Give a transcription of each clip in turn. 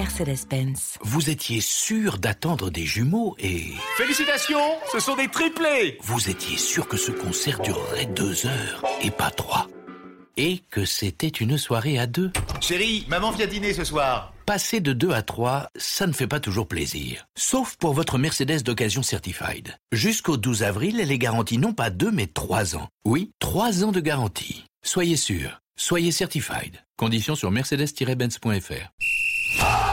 Mercedes-Benz. Vous étiez sûr d'attendre des jumeaux et... Félicitations, ce sont des triplés Vous étiez sûr que ce concert durerait deux heures et pas trois. Et que c'était une soirée à deux. Chérie, maman vient dîner ce soir. Passer de 2 à 3, ça ne fait pas toujours plaisir. Sauf pour votre Mercedes d'occasion Certified. Jusqu'au 12 avril, elle est garantie non pas 2 mais 3 ans. Oui, 3 ans de garantie. Soyez sûr, soyez Certified. Conditions sur mercedes-benz.fr.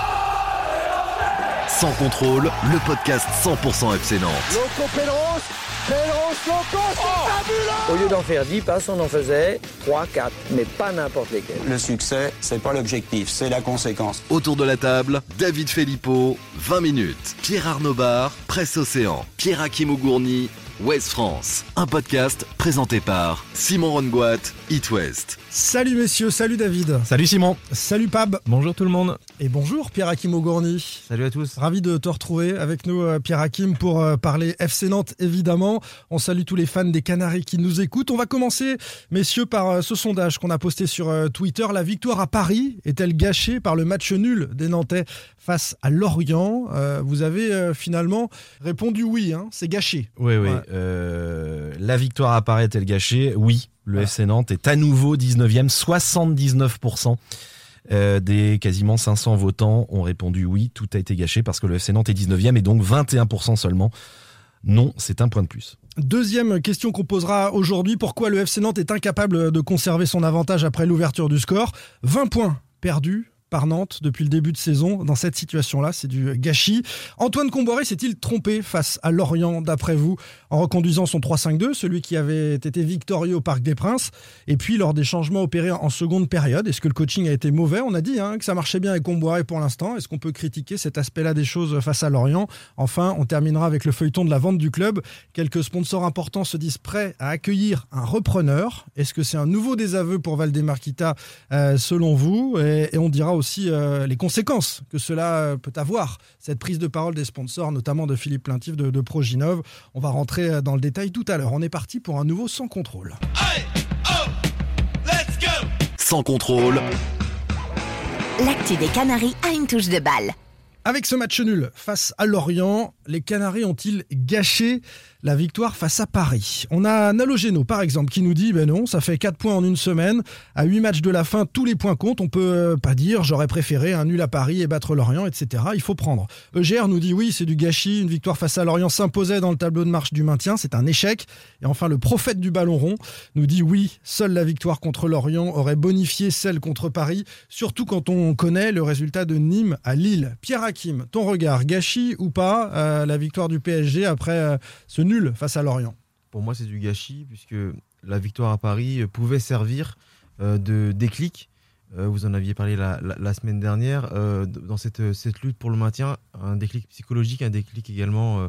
Sans contrôle, le podcast 100% FC Nantes. Loco Pedros, Pedros, Loco, c'est fabuleux Au lieu d'en faire 10 passes, on en faisait 3, 4, mais pas n'importe lesquels. Le succès, c'est pas l'objectif, c'est la conséquence. Autour de la table, David Filippo, 20 minutes. Pierre Arnaud Bar, Presse Océan. Pierre Hakim Ougourny, West France. Un podcast présenté par Simon Rongoat, It West. Salut messieurs, salut David. Salut Simon. Salut Pab. Bonjour tout le monde. Et bonjour Pierre Hakim Augourny. Salut à tous. Ravi de te retrouver avec nous euh, Pierre Hakim pour euh, parler FC Nantes évidemment. On salue tous les fans des Canaries qui nous écoutent. On va commencer messieurs par euh, ce sondage qu'on a posté sur Twitter. La victoire à Paris est-elle gâchée par le match nul des Nantais face à Lorient? Vous avez finalement répondu oui, hein, c'est gâché. Oui, oui. La victoire est-elle gâchée Oui. Le FC Nantes est à nouveau 19e, 79% euh, des quasiment 500 votants ont répondu oui, tout a été gâché parce que le FC Nantes est 19e et donc 21% seulement. Non, c'est un point de plus. Deuxième question qu'on posera aujourd'hui, pourquoi le FC Nantes est incapable de conserver son avantage après l'ouverture du score? 20 points perdus par Nantes depuis le début de saison dans cette situation-là. C'est du gâchis. Antoine Comboiré s'est-il trompé face à Lorient, d'après vous, en reconduisant son 3-5-2, celui qui avait été victorieux au Parc des Princes, et puis lors des changements opérés en seconde période? Est-ce que le coaching a été mauvais? On a dit hein, que ça marchait bien avec Comboiré pour l'instant. Est-ce qu'on peut critiquer cet aspect-là des choses face à Lorient? Enfin, on terminera avec le feuilleton de la vente du club. Quelques sponsors importants se disent prêts à accueillir un repreneur. Est-ce que c'est un nouveau désaveu pour Valdemarquita, euh, selon vous? Et, et on dira aussi euh, les conséquences que cela euh, peut avoir, cette prise de parole des sponsors, notamment de Philippe Plaintif de, de Proginov. On va rentrer euh, dans le détail tout à l'heure. On est parti pour un nouveau sans contrôle. Sans contrôle. L'actu des Canaries a une touche de balle. Avec ce match nul face à Lorient, les Canaries ont-ils gâché la victoire face à Paris. On a Nalogeno, par exemple, qui nous dit ben non, ça fait 4 points en une semaine. À 8 matchs de la fin, tous les points comptent. On peut euh, pas dire j'aurais préféré un nul à Paris et battre Lorient, etc. Il faut prendre. EGR nous dit oui, c'est du gâchis. Une victoire face à Lorient s'imposait dans le tableau de marche du maintien. C'est un échec. Et enfin, le prophète du ballon rond nous dit oui, seule la victoire contre Lorient aurait bonifié celle contre Paris, surtout quand on connaît le résultat de Nîmes à Lille. Pierre Hakim, ton regard, gâchis ou pas euh, la victoire du PSG après euh, ce nul face à Lorient Pour moi, c'est du gâchis, puisque la victoire à Paris pouvait servir euh, de déclic. Euh, vous en aviez parlé la, semaine dernière, euh, dans cette, lutte pour le maintien, un déclic psychologique, un déclic également,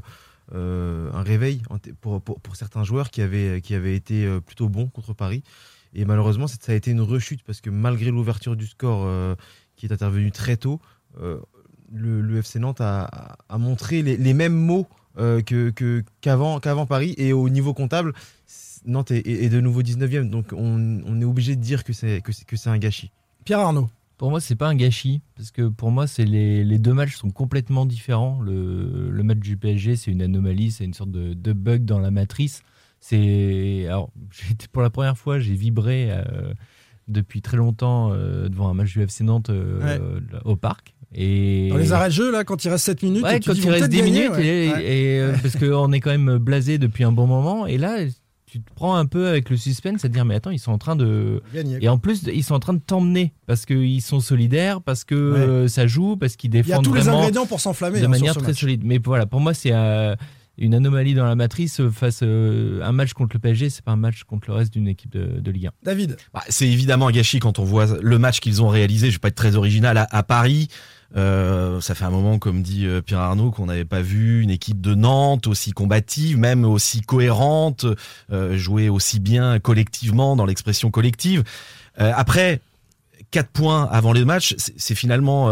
un réveil pour, certains joueurs qui avaient, qui avaient été plutôt bons contre Paris. Et malheureusement, ça a été une rechute parce que malgré l'ouverture du score qui est intervenue très tôt, le, FC Nantes a, a montré les, les, mêmes mots euh, que, qu'avant, qu'avant Paris. Et au niveau comptable, Nantes est, de nouveau 19e. Donc on, est obligé de dire que c'est, que, c'est, que c'est un gâchis. Pierre Arnaud. Pour moi, c'est pas un gâchis, parce que pour moi, c'est les, les deux matchs sont complètement différents. Le, le, match du PSG, c'est une anomalie, c'est une sorte de, de bug dans la matrice. C'est alors, pour la première fois, j'ai vibré euh, depuis très longtemps euh, devant un match du FC Nantes au parc. Et... Dans les arrêts de jeu, là, quand il reste 7 minutes, ouais, quand il reste 10 minutes, et, euh, parce qu'on est quand même blasé depuis un bon moment, et là, tu te prends un peu avec le suspense à dire mais attends ils sont en train de Gagner, et en plus ils sont en train de t'emmener parce qu'ils sont solidaires parce que euh, ça joue parce qu'ils défendent il y a tous les ingrédients pour s'enflammer de hein, manière très solide. Mais voilà pour moi c'est euh, une anomalie dans la matrice face à un match contre le PSG c'est pas un match contre le reste d'une équipe de, Ligue 1 David. Bah, c'est évidemment un gâchis quand on voit le match qu'ils ont réalisé. Je vais pas être très original. À Paris euh, ça fait un moment, comme dit euh, Pierre Arnaud, qu'on n'avait pas vu une équipe de Nantes aussi combative, même aussi cohérente, euh, jouer aussi bien collectivement dans l'expression collective. après, 4 points avant les matchs, c'est finalement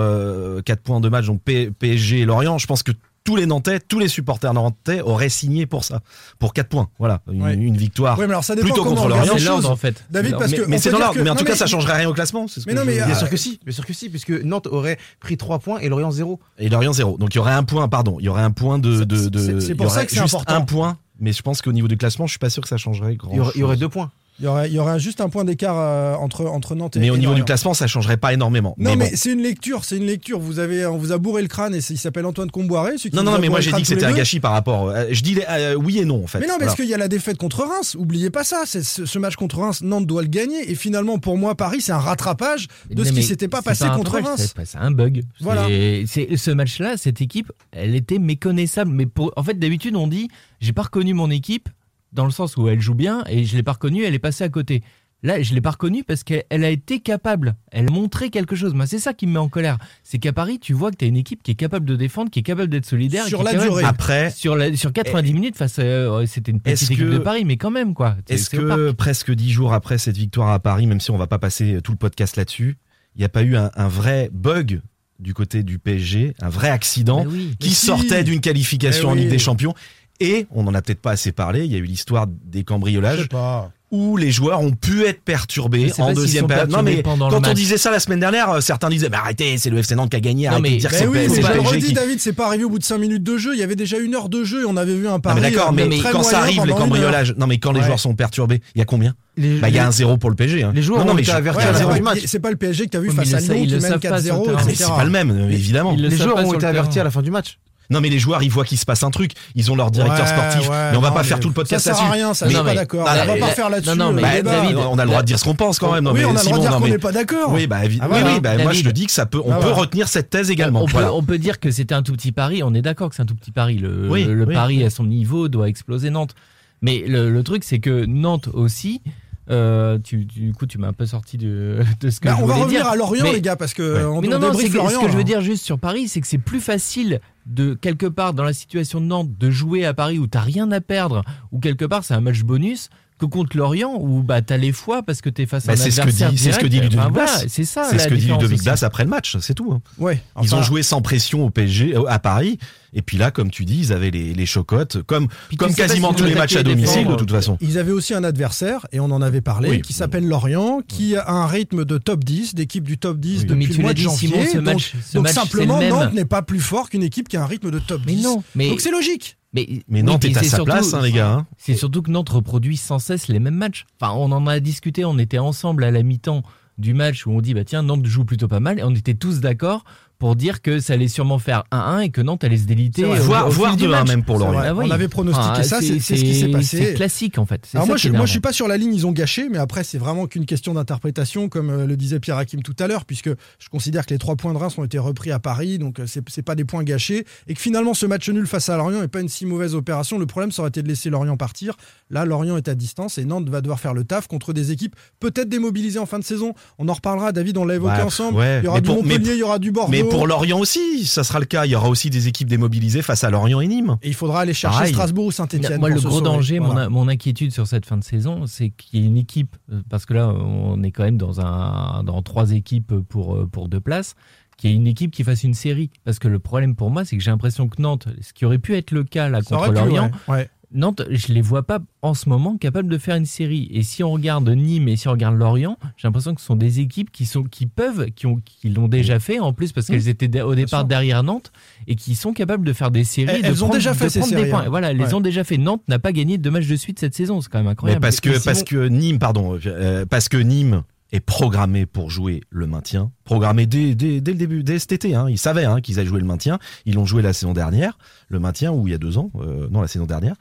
4 points de match, donc PSG et Lorient. Je pense que tous les Nantais, tous les supporters nantais auraient signé pour ça, pour 4 points. Voilà, une, Ouais. une victoire Ouais, mais alors ça dépend plutôt comment contre on regarde l'Orient. les C'est en fait. David, parce Mais, que mais c'est dans que- Mais en non, tout cas, ça changerait rien au classement. ce Mais que non, je- mais, Bien Ah, sûr que si, bien sûr que si, puisque Nantes aurait pris 3 points et Lorient 0. Et Lorient 0. Donc il y aurait un point, pardon, il y aurait un point de. de, de- c'est- pour ça que c'est important. un point. Mais je pense qu'au niveau du classement, je suis pas sûr que ça changerait grand. Il y aurait, il y aurait 2 points. Il y aurait, il y aurait juste un point d'écart euh, entre, entre Nantes et Mais au et niveau du classement, ça changerait pas énormément. Non, mais mais, bon. c'est une lecture, c'est une lecture. Vous avez, on vous a bourré le crâne et c'est- il s'appelle Antoine Comboiré. celui qui Non, non, non, mais moi j'ai dit que c'était un gâchis par rapport. euh, je dis les- euh, oui et non en fait. Mais non, parce qu'il y a la défaite contre Reims. Oubliez pas ça. C'est ce, ce match contre Reims, Nantes doit le gagner. Et finalement, pour moi, Paris, c'est un rattrapage de ce qui s'était pas passé contre Reims. C'est un bug. Voilà. C'est- ce match-là, cette équipe, elle était méconnaissable. Mais pour, en fait, d'habitude, on dit, j'ai pas reconnu mon équipe dans le sens où elle joue bien et je l'ai pas reconnue, elle est passée à côté. Là, je l'ai pas reconnue parce qu'elle elle a été capable. Elle montrait quelque chose. Moi, c'est ça qui me met en colère. C'est qu'à Paris, tu vois que tu as une équipe qui est capable de défendre, qui est capable d'être solidaire. Sur la capable- durée. Après, Sur, la- sur 90 minutes, face à, euh, c'était une petite équipe que- de Paris, mais quand même, quoi. Est-ce que presque dix jours après cette victoire à Paris, même si on va pas passer tout le podcast là-dessus, il n'y a pas eu un, un vrai bug du côté du PSG, un vrai accident oui. qui sortait d'une qualification Eh en Ligue des Champions Et on n'en a peut-être pas assez parlé. Il y a eu l'histoire des Je cambriolages sais pas. où les joueurs ont pu être perturbés en deuxième période. Non mais quand on match. disait ça la semaine dernière, euh, certains disaient bah arrêtez, c'est le FC Nantes qui a gagné. Non, arrêtez mais- de dire que Ben c'est oui, mais je le redis, qui- David, c'est pas arrivé au bout de 5 minutes de jeu. Il y avait déjà une heure de jeu et on avait vu un Non pari. mais d'accord, euh, mais, très quand ça arrive les cambriolages, non mais quand les joueurs sont perturbés, il y a combien? Les, Bah il y a un zéro pour le PSG. hein. les joueurs non, non, ont mais été je- avertis Ouais, à la c'est zéro pas- du match. C'est pas le PSG que t'as vu Oui, mais face à Lyon qui le mène savent pas sur le 4-0, terrain. Mais etc. c'est pas le même, évidemment. Les joueurs ont été avertis à la fin du match. Non mais les joueurs ils voient qu'il se passe un truc, ils ont leur directeur Ouais, sportif, ouais, mais on va non, pas faire tout le podcast Ça sert à là-dessus. rien, ça, Mais- je suis pas d'accord. On va pas faire là-dessus. non, non, mais le Bah. David, on a le droit de dire ce qu'on pense quand même. Non, oui, mais on a le droit de dire qu'on n'est pas d'accord. Oui, bah, Ah, oui, voilà. oui, bah, moi je le dis que ça peut, on Ah, peut voilà. retenir cette thèse également. On, Voilà. peut, on peut dire que c'était un tout petit pari. On est d'accord que c'est un tout petit pari. Le, Oui, le oui. pari à son niveau doit exploser Nantes. Mais le, le truc, c'est que Nantes aussi. Euh, tu, du coup, tu m'as un peu sorti de, de ce que Bah, je on va voulais revenir dire. à Lorient, Mais- les gars, parce que Ouais. on Mais on non, non, Lorient. ce que je veux là. dire juste sur Paris, c'est que c'est plus facile de quelque part dans la situation de Nantes de jouer à Paris où t'as rien à perdre, ou quelque part c'est un match bonus, que contre Lorient où bah t'as les fois parce que t'es face à Bah, un c'est ce que adversaire dit, c'est ce que dit. Ludovic Blas. voilà, c'est ça. C'est ce que dit Ludovic. Blas après le match, c'est tout. hein. Ouais. Ils ont joué sans pression au PSG, euh, à Paris, et puis là, comme tu dis, ils avaient les, les chocottes, comme, comme quasiment tous les matchs à domicile de toute façon. Ils avaient aussi un adversaire, et on en avait parlé, Oui. qui s'appelle Lorient, qui a un rythme de top 10, d'équipe du top 10 Oui. depuis le mois de janvier. Simon, ce donc match, ce donc match, c'est simplement. Nantes n'est pas plus fort qu'une équipe qui a un rythme de top 10. Mais non, mais Donc c'est logique. Mais, Mais Nantes est à c'est sa surtout- place, hein, les gars. hein. C'est surtout que Nantes reproduit sans cesse les mêmes matchs. Enfin, on en a discuté, on était ensemble à la mi-temps du match où on dit bah tiens Nantes joue plutôt pas mal et on était tous d'accord pour dire que ça allait sûrement faire 1-1 et que Nantes allait se déliter. Au- Voire, au fil voire du 2-1 match. même pour Lorient. Ah oui. On avait pronostiqué ça, c'est c'est ce qui s'est passé. C'est classique en fait. C'est Alors moi, je, moi, je suis pas sur la ligne, ils ont gâché, mais après, c'est vraiment qu'une question d'interprétation, comme euh, le disait Pierre Hakim tout à l'heure, puisque je considère que les trois points de Reims ont été repris à Paris, donc euh, c'est c'est pas des points gâchés, et que finalement, ce match nul face à Lorient n'est pas une si mauvaise opération. Le problème, ça aurait été de laisser Lorient partir. Là, Lorient est à distance et Nantes va devoir faire le taf contre des équipes peut-être démobilisées en fin de saison. On en reparlera, David, on l'a évoqué Bah, ensemble. ouais. Il y aura Mais du pour- mais- Montpellier, il y aura du Bordeaux. Mais pour Lorient aussi, ça sera le cas. Il y aura aussi des équipes démobilisées face à Lorient et Nîmes. Et il faudra aller chercher Pareil. Strasbourg ou Saint-Etienne. Moi, le gros danger, mon, inquiétude sur cette fin de saison, c'est qu'il y ait une équipe, euh, parce que là, on est quand même dans, un, dans trois équipes pour, euh, pour deux places, qu'il y ait une équipe qui fasse une série. Parce que le problème pour moi, c'est que j'ai l'impression que Nantes, ce qui aurait pu être le cas là contre Lorient, Nantes, je les vois pas en ce moment capables de faire une série. Et si on regarde Nîmes et si on regarde Lorient, j'ai l'impression que ce sont des équipes qui sont qui peuvent, qui ont, qui l'ont déjà fait en plus parce qu'elles étaient au départ derrière Nantes et qui sont capables de faire des séries. Elles- de elles ont prendre- déjà fait de ces prendre des séries, points. hein. Voilà, elles les ont déjà fait. Nantes n'a pas gagné deux matchs de suite cette saison. C'est quand même Mais incroyable. parce que, Et parce que Nîmes, pardon, euh, parce que Nîmes est programmé pour jouer le maintien, programmé dès, dès, dès le début, dès cet été. Hein. Ils savaient hein, qu'ils allaient jouer le maintien. Ils l'ont joué la saison dernière, le maintien, ou il y a deux ans, euh, non, la saison dernière.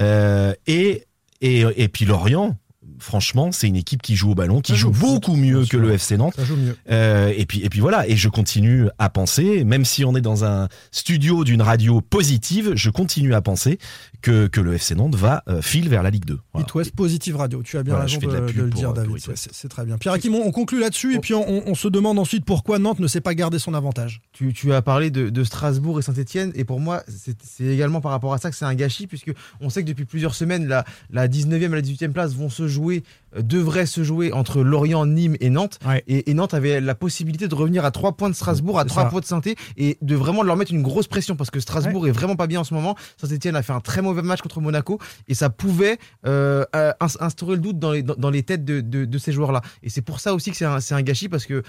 Euh, et, et, et puis Lorient, franchement, c'est une équipe qui joue au ballon, qui Ça joue beaucoup mieux que le FC Nantes. Ça joue mieux. Euh, et puis et puis voilà et je continue à penser même si on est dans un studio d'une radio positive je continue à penser que, que le FC Nantes va euh, file vers la Ligue 2 Voilà. It West Positive Radio, tu as bien Voilà, raison de le dire, euh, David. C'est- très bien. Pierre Hakim, on, on conclut là-dessus et puis on, on- on se demande ensuite pourquoi Nantes ne sait pas garder son avantage. Tu, tu as parlé de, de Strasbourg et Saint-Etienne, et pour moi, c'est c'est également par rapport à ça que c'est un gâchis, puisque on sait que depuis plusieurs semaines, la, la 19e et la 18e place vont se jouer euh, devrait se jouer entre Lorient, Nîmes et Nantes. Ouais. Et, et Nantes avait la possibilité de revenir à 3 points de Strasbourg, à C'est 3 ça. points de saint et de vraiment leur mettre une grosse pression parce que Strasbourg est vraiment pas bien en ce moment. Saint-Etienne a fait un très mauvais match contre Monaco et ça pouvait euh, euh, ins- instaurer le doute dans les, dans, dans les têtes de, de- de ces joueurs-là. Et c'est pour ça aussi que c'est un, c'est un gâchis parce que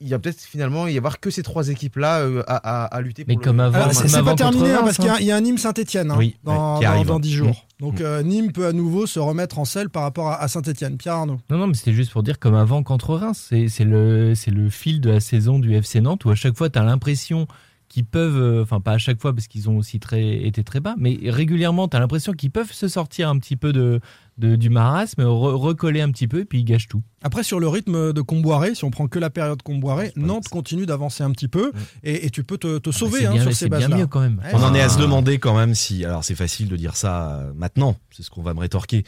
il y a peut-être finalement y avoir que ces trois équipes-là euh, à, à- à lutter. Mais pour le- comme avant, Alors, comme c'est c'est avant pas terminé hein, parce qu'il y a- hein. il y, a un Nîmes Saint-Etienne Oui, dans, ouais, qui dans- arrive. dans 10 jours. Mm. Donc euh, Nîmes peut à nouveau se remettre en selle par rapport à, à Saint-Etienne. Pierre Arnaud. Non, non, mais c'était juste pour dire comme avant contre Reims. C'est c'est le, c'est le fil de la saison du FC Nantes où à chaque fois, tu as l'impression qu'ils peuvent, euh, enfin pas à chaque fois parce qu'ils ont aussi très, été très bas, mais régulièrement, tu as l'impression qu'ils peuvent se sortir un petit peu de, de- du marasme, re- recoller un petit peu et puis ils gâchent tout. Après, sur le rythme de Comboiré, si on prend que la période Comboiré, Nantes continue d'avancer un petit peu et, et tu peux te, te sauver c'est hein, bien, sur c'est ces bien bases-là. mieux quand même. Ouais, On en est à se Ah. demander quand même si. Alors c'est facile de dire ça euh, maintenant, c'est ce qu'on va me rétorquer.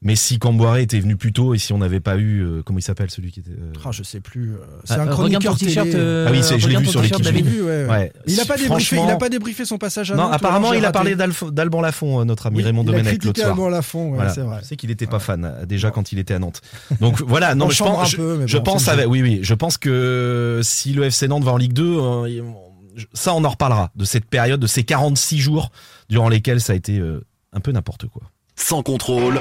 Mais si Camboiré était venu plus tôt et si on n'avait pas eu. euh, comment il s'appelle celui qui était. euh, Ah, je sais plus. euh, C'est Ah, un euh, chroniqueur t-shirt, euh, Ah oui, c'est- je l'ai vu sur l'équipe. Je l'ai David. vu, ouais, ouais. Ouais. Il a pas débriefé, Franchement- il a pas débriefé son passage à Non, apparemment, il a raté. parlé d'Alban Lafont, notre ami Oui, Raymond il a Domenech l'autre soir. Alban Lafont, ouais, Voilà. c'est vrai. Je sais qu'il n'était pas fan euh, déjà quand il était à Nantes. Donc voilà, non, je pense, un peu, mais je, pense oui, oui, je pense que si le FC Nantes va en Ligue 2, euh, il- ça on en reparlera de cette période, de ces 46 jours durant lesquels ça a été euh, un peu n'importe quoi. Sans contrôle,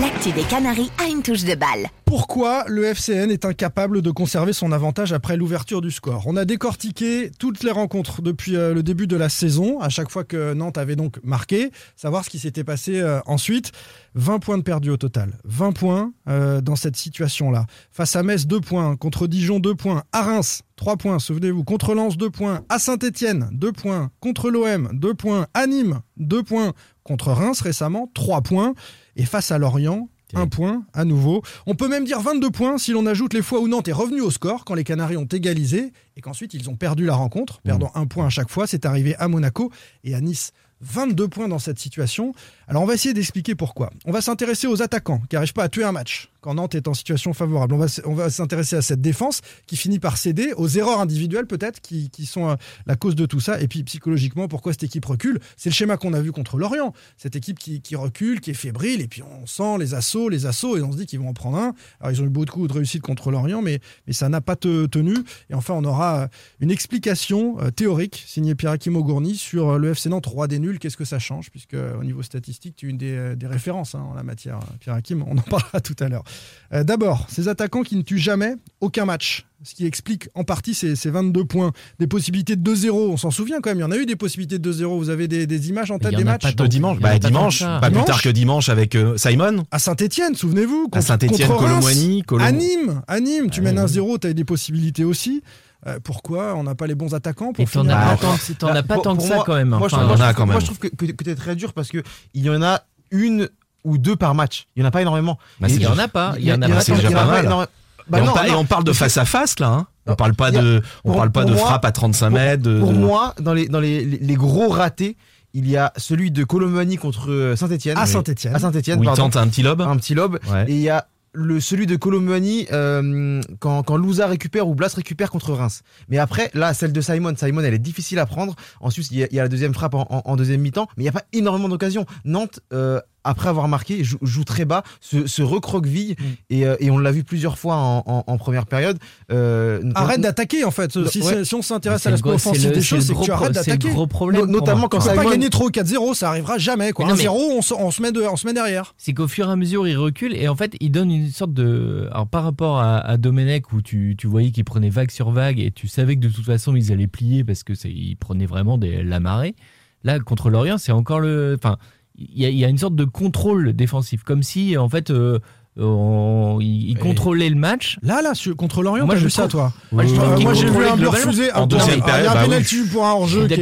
L'actu des Canaries a une touche de balle. Pourquoi le FCN est incapable de conserver son avantage après l'ouverture du score? On a décortiqué toutes les rencontres depuis euh, le début de la saison, à chaque fois que Nantes avait donc marqué, savoir ce qui s'était passé euh, ensuite. 20 points de perdus au total. 20 points euh, dans cette situation-là. Face à Metz, 2 points. Contre Dijon, 2 points. À Reims, 3 points, souvenez-vous. Contre Lens, 2 points. À Saint-Etienne, 2 points. Contre l'OM, 2 points. À Nîmes, 2 points. Contre Reims récemment, 3 points. Et face à Lorient, un point à nouveau. On peut même dire 22 points si l'on ajoute les fois où Nantes est revenu au score quand les Canaries ont égalisé et qu'ensuite ils ont perdu la rencontre, perdant un point à chaque fois. C'est arrivé à Monaco et à Nice. 22 points dans cette situation. Alors on va essayer d'expliquer pourquoi. On va s'intéresser aux attaquants qui n'arrivent pas à tuer un match quand Nantes est en situation favorable. On va, s'intéresser à cette défense qui finit par céder, aux erreurs individuelles peut-être qui, sont euh, la cause de tout ça. Et puis psychologiquement, pourquoi cette équipe recule? C'est le schéma qu'on a vu contre Lorient. Cette équipe qui, recule, qui est fébrile, et puis on sent les assauts, les assauts, et on se dit qu'ils vont en prendre un. Alors ils ont eu beaucoup de réussite contre Lorient, mais, ça n'a pas te- tenu. Et enfin, on aura euh, une explication euh, théorique signée Pierre-Hakim Augourny sur le FC Nantes roi des nuls. Qu'est-ce que ça change? Puisque au niveau statistique, tu es une des, références hein, en la matière, Pierre-Hakim. On en parlera tout à l'heure. Euh, D'abord, ces attaquants qui ne tuent jamais aucun match. Ce qui explique en partie ces, ces 22 points. Des possibilités de 2-0, on s'en souvient quand même. Il y en a eu des possibilités de 2-0. Vous avez des, des images en tête des matchs pas De dimanche, bah, dimanche, pas plus tard que dimanche avec euh, Simon. À Saint-Etienne, souvenez-vous. À Saint-Etienne. Colomboigny, Colom- À Nîmes, à Nîmes, tu mènes un ouais. 0, tu as eu des possibilités aussi. Euh, pourquoi on n'a pas les bons attaquants pour Et t'en finir as Ah, pas tant, t'en as pas Pour- tant que pour ça moi- quand même. Moi, je, Enfin, je trouve, quand moi, je trouve que, que, que t'es très dur parce que il y en a une ou deux par match. Il y en a pas énormément. Bah, il y déjà- en a pas. Il y en a il pas il. Bah et, on non, par- et non. on parle de face à face là. Hein. On parle pas il a- de, on pour- parle pas de moi- frappe à 35 Pour- mètres. de- Pour de- moi, dans les, dans les, les, les gros ratés, il y a celui de Colomani contre Saint-Etienne. à Saint-Etienne. À Saint-Etienne, où il pardon. tente un petit lob. un petit lob. Ouais. Et il y a le, celui de Colomani euh, quand, quand Louza récupère ou Blas récupère contre Reims. Mais après, là, celle de Simon, Simon, elle est difficile à prendre. Ensuite, il y a, il y a la deuxième frappe en, en- en deuxième mi-temps, mais il n'y a pas énormément d'occasions. Nantes, euh, après avoir marqué, joue, joue très bas, se, se recroqueville, et, euh, et on l'a vu plusieurs fois en, en- en première période. Euh, Arrête d'attaquer en fait. Si, Ouais. si on s'intéresse à l'aspect c'est offensif des c'est choses, c'est que gros tu arrêtes d'attaquer. gros problème. No- notamment quand Simon- pas gagner 3 ou 4-0, ça arrivera jamais. Quoi. Mais non, 1-0, on, se met de- on se met derrière. c'est qu'au fur et à mesure, il recule et en fait, il donne une sorte de. Alors, par rapport à, à Domenech, où tu, tu voyais qu'il prenait vague sur vague et tu savais que de toute façon, ils allaient plier parce que c'est- il prenait vraiment des, la marée. Là, contre Lorient, c'est encore le. Enfin, il y, y a une sorte de contrôle défensif, comme si, en fait, euh, on- il, contrôlait le match. Là, là, sur- contre Lorient, Moi, je vu ça, toi Moi, Euh, Moi, j'ai vu un but refusé. En deuxième alors, Il y période, a un bah penalty pour un hors-jeu. Il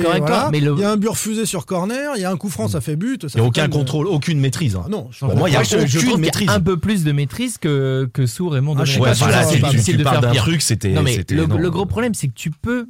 y a un but refusé sur corner, il y a un coup franc, ça fait but. Il n'y a aucun contrôle, aucune maîtrise. hein. Ah non, je Pour moi, il y a aucune maîtrise. a un peu plus de maîtrise que, que sous Raymond Ah, c'est difficile de faire d'un truc, c'était. Le gros problème c'est que tu peux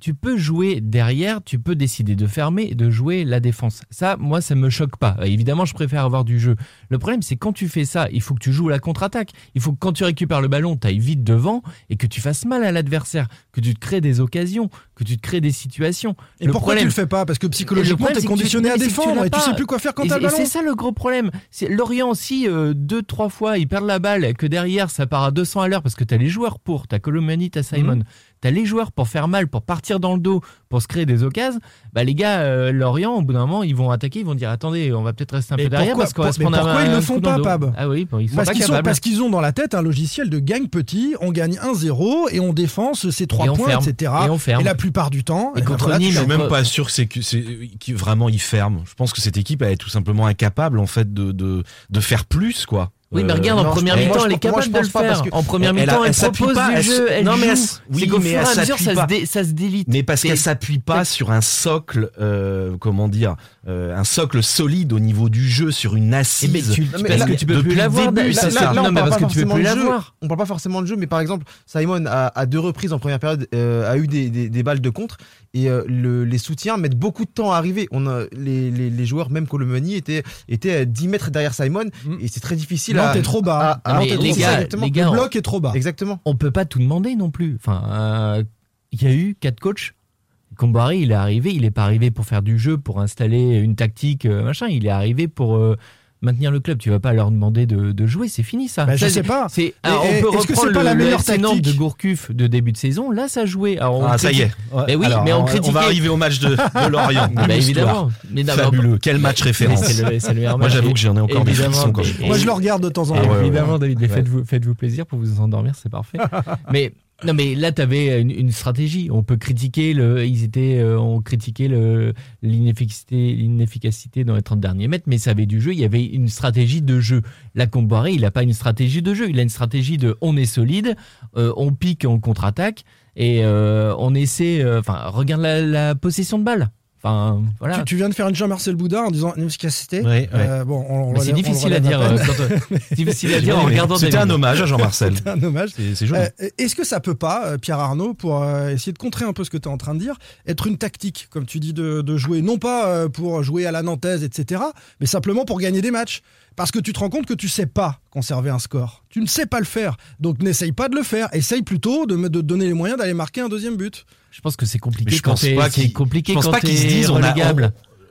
tu peux jouer derrière, tu peux décider de fermer et de jouer la défense. Ça, moi, ça me choque pas. Évidemment, je préfère avoir du jeu. Le problème, c'est quand tu fais ça, il faut que tu joues la contre-attaque. Il faut que quand tu récupères le ballon, tu ailles vite devant et que tu fasses mal à l'adversaire, que tu te crées des occasions, que tu te crées des situations. Et pourquoi tu le fais pas? Parce que psychologiquement, tu es conditionné à défendre et tu sais plus quoi faire quand t'as le ballon. C'est ça le gros problème. C'est Lorient, si euh, deux, trois fois ils perdent la balle, que derrière ça part à 200 à l'heure parce que tu as les joueurs pour, tu as Colomani, tu as Simon. Mhm t'as les joueurs pour faire mal, pour partir dans le dos, pour se créer des occasions, bah les gars, euh, Lorient, au bout d'un moment, ils vont attaquer, ils vont dire attendez, on va peut-être rester un peu derrière parce qu'on va se prendre pourquoi ils ne le font pas, Pab Ah oui, ils sont parce pas qu'ils capables. parce qu'ils ont dans la tête un logiciel de gagne petit, on gagne 1-0 et on défense ses 3 Et on points, ferme. etc. Et on ferme. la plupart du temps, Et eh ben contre Nîmes, Je suis même pas sûr que c'est que c'est qui vraiment il ferme. Je pense que cette équipe elle est tout simplement incapable en fait de de, de faire plus quoi. Oui, mais Euh, regarde, en non, première mi-temps, elle est capable de le faire. En première mi-temps, elle, propose pas, du elle- jeu, elle non, mais oui, mais elle s'appuie ça se, pas. dé- ça se délite. Mais parce qu'elle s'appuie pas sur un socle, euh, comment dire, euh, un socle solide au niveau du jeu, sur une Eh assise. tu, Non, mais parce là, que tu peux depuis plus le l'avoir. Non, on mais parle parce pas que tu peux forcément plus de jeu. l'avoir. On parle pas forcément de jeu, mais par exemple, Simon a, à deux reprises en première période euh, a eu des, balles de contre et euh, le- les soutiens mettent beaucoup de temps à arriver. On a, les, les- les joueurs, même Colomani, étaient, étaient à 10 mètres derrière Simon Mm. et c'est très difficile Non, t'es trop bas. mais les bas. gars, Exactement. les gars, le on- bloc est trop bas. Exactement. on peut pas tout demander non plus. Enfin, euh, il y a eu quatre coachs. Combaré, il est arrivé, il est pas arrivé pour faire du jeu, pour installer une tactique, euh, machin. Il est arrivé pour euh, maintenir le club. Tu vas pas leur demander de, de jouer, c'est fini ça. Bah, je Ça, sais pas. C'est, alors, et- on peut est-ce que reprendre c'est pas le, la le meilleure Nantes tactique de Gourcuff de début de saison. Là, ça jouait. Alors, on Ah, ça y est. Mais oui, Alors, mais on on, critiquait- va arriver au match de, de Lorient. Bah, évidemment. Mais on- Fabuleux. Quel match référence. C'est le, c'est le meilleur Moi, j'avoue que j'en ai encore des frissons quand je. Moi, je le regarde de temps en temps. évidemment, David, mais faites-vous plaisir pour vous endormir, c'est parfait. mais non, mais là, tu avais une, stratégie. On peut critiquer le, ils étaient, euh, on critiquait l'inefficacité, l'inefficacité dans les 30 derniers mètres, mais ça avait du jeu. Il y avait une stratégie de jeu. La Comboiré, il n'a pas une stratégie de jeu. Il a une stratégie de, on est solide, euh, on pique, on contre-attaque et euh, on essaie. euh, Enfin, regarde la, la possession de balle. Enfin, voilà. Tu, tu viens de faire une Jean-Marcel Boudin en disant une efficacité. Ouais, ouais. Euh, bon, on, c'est relève- on difficile le à euh, quand, euh, c'est difficile à dire en Oui, regardant C'était un hommage à Jean-Marcel. C'est un hommage. C'est c'est joli. Euh, Est-ce que ça peut pas, euh, Pierre Arnaud, pour euh, essayer de contrer un peu ce que tu es en train de dire, être une tactique, comme tu dis, de, de jouer, non pas euh, pour jouer à la nantaise, etc., mais simplement pour gagner des matchs? Parce que tu te rends compte que tu sais pas conserver un score. Tu ne sais pas le faire. Donc n'essaye pas de le faire. Essaye plutôt de me de te donner les moyens d'aller marquer un deuxième but. Je pense que c'est compliqué Mais je quand pense pas qu'ils- compliqué je pense quand pas qu'ils se disent on a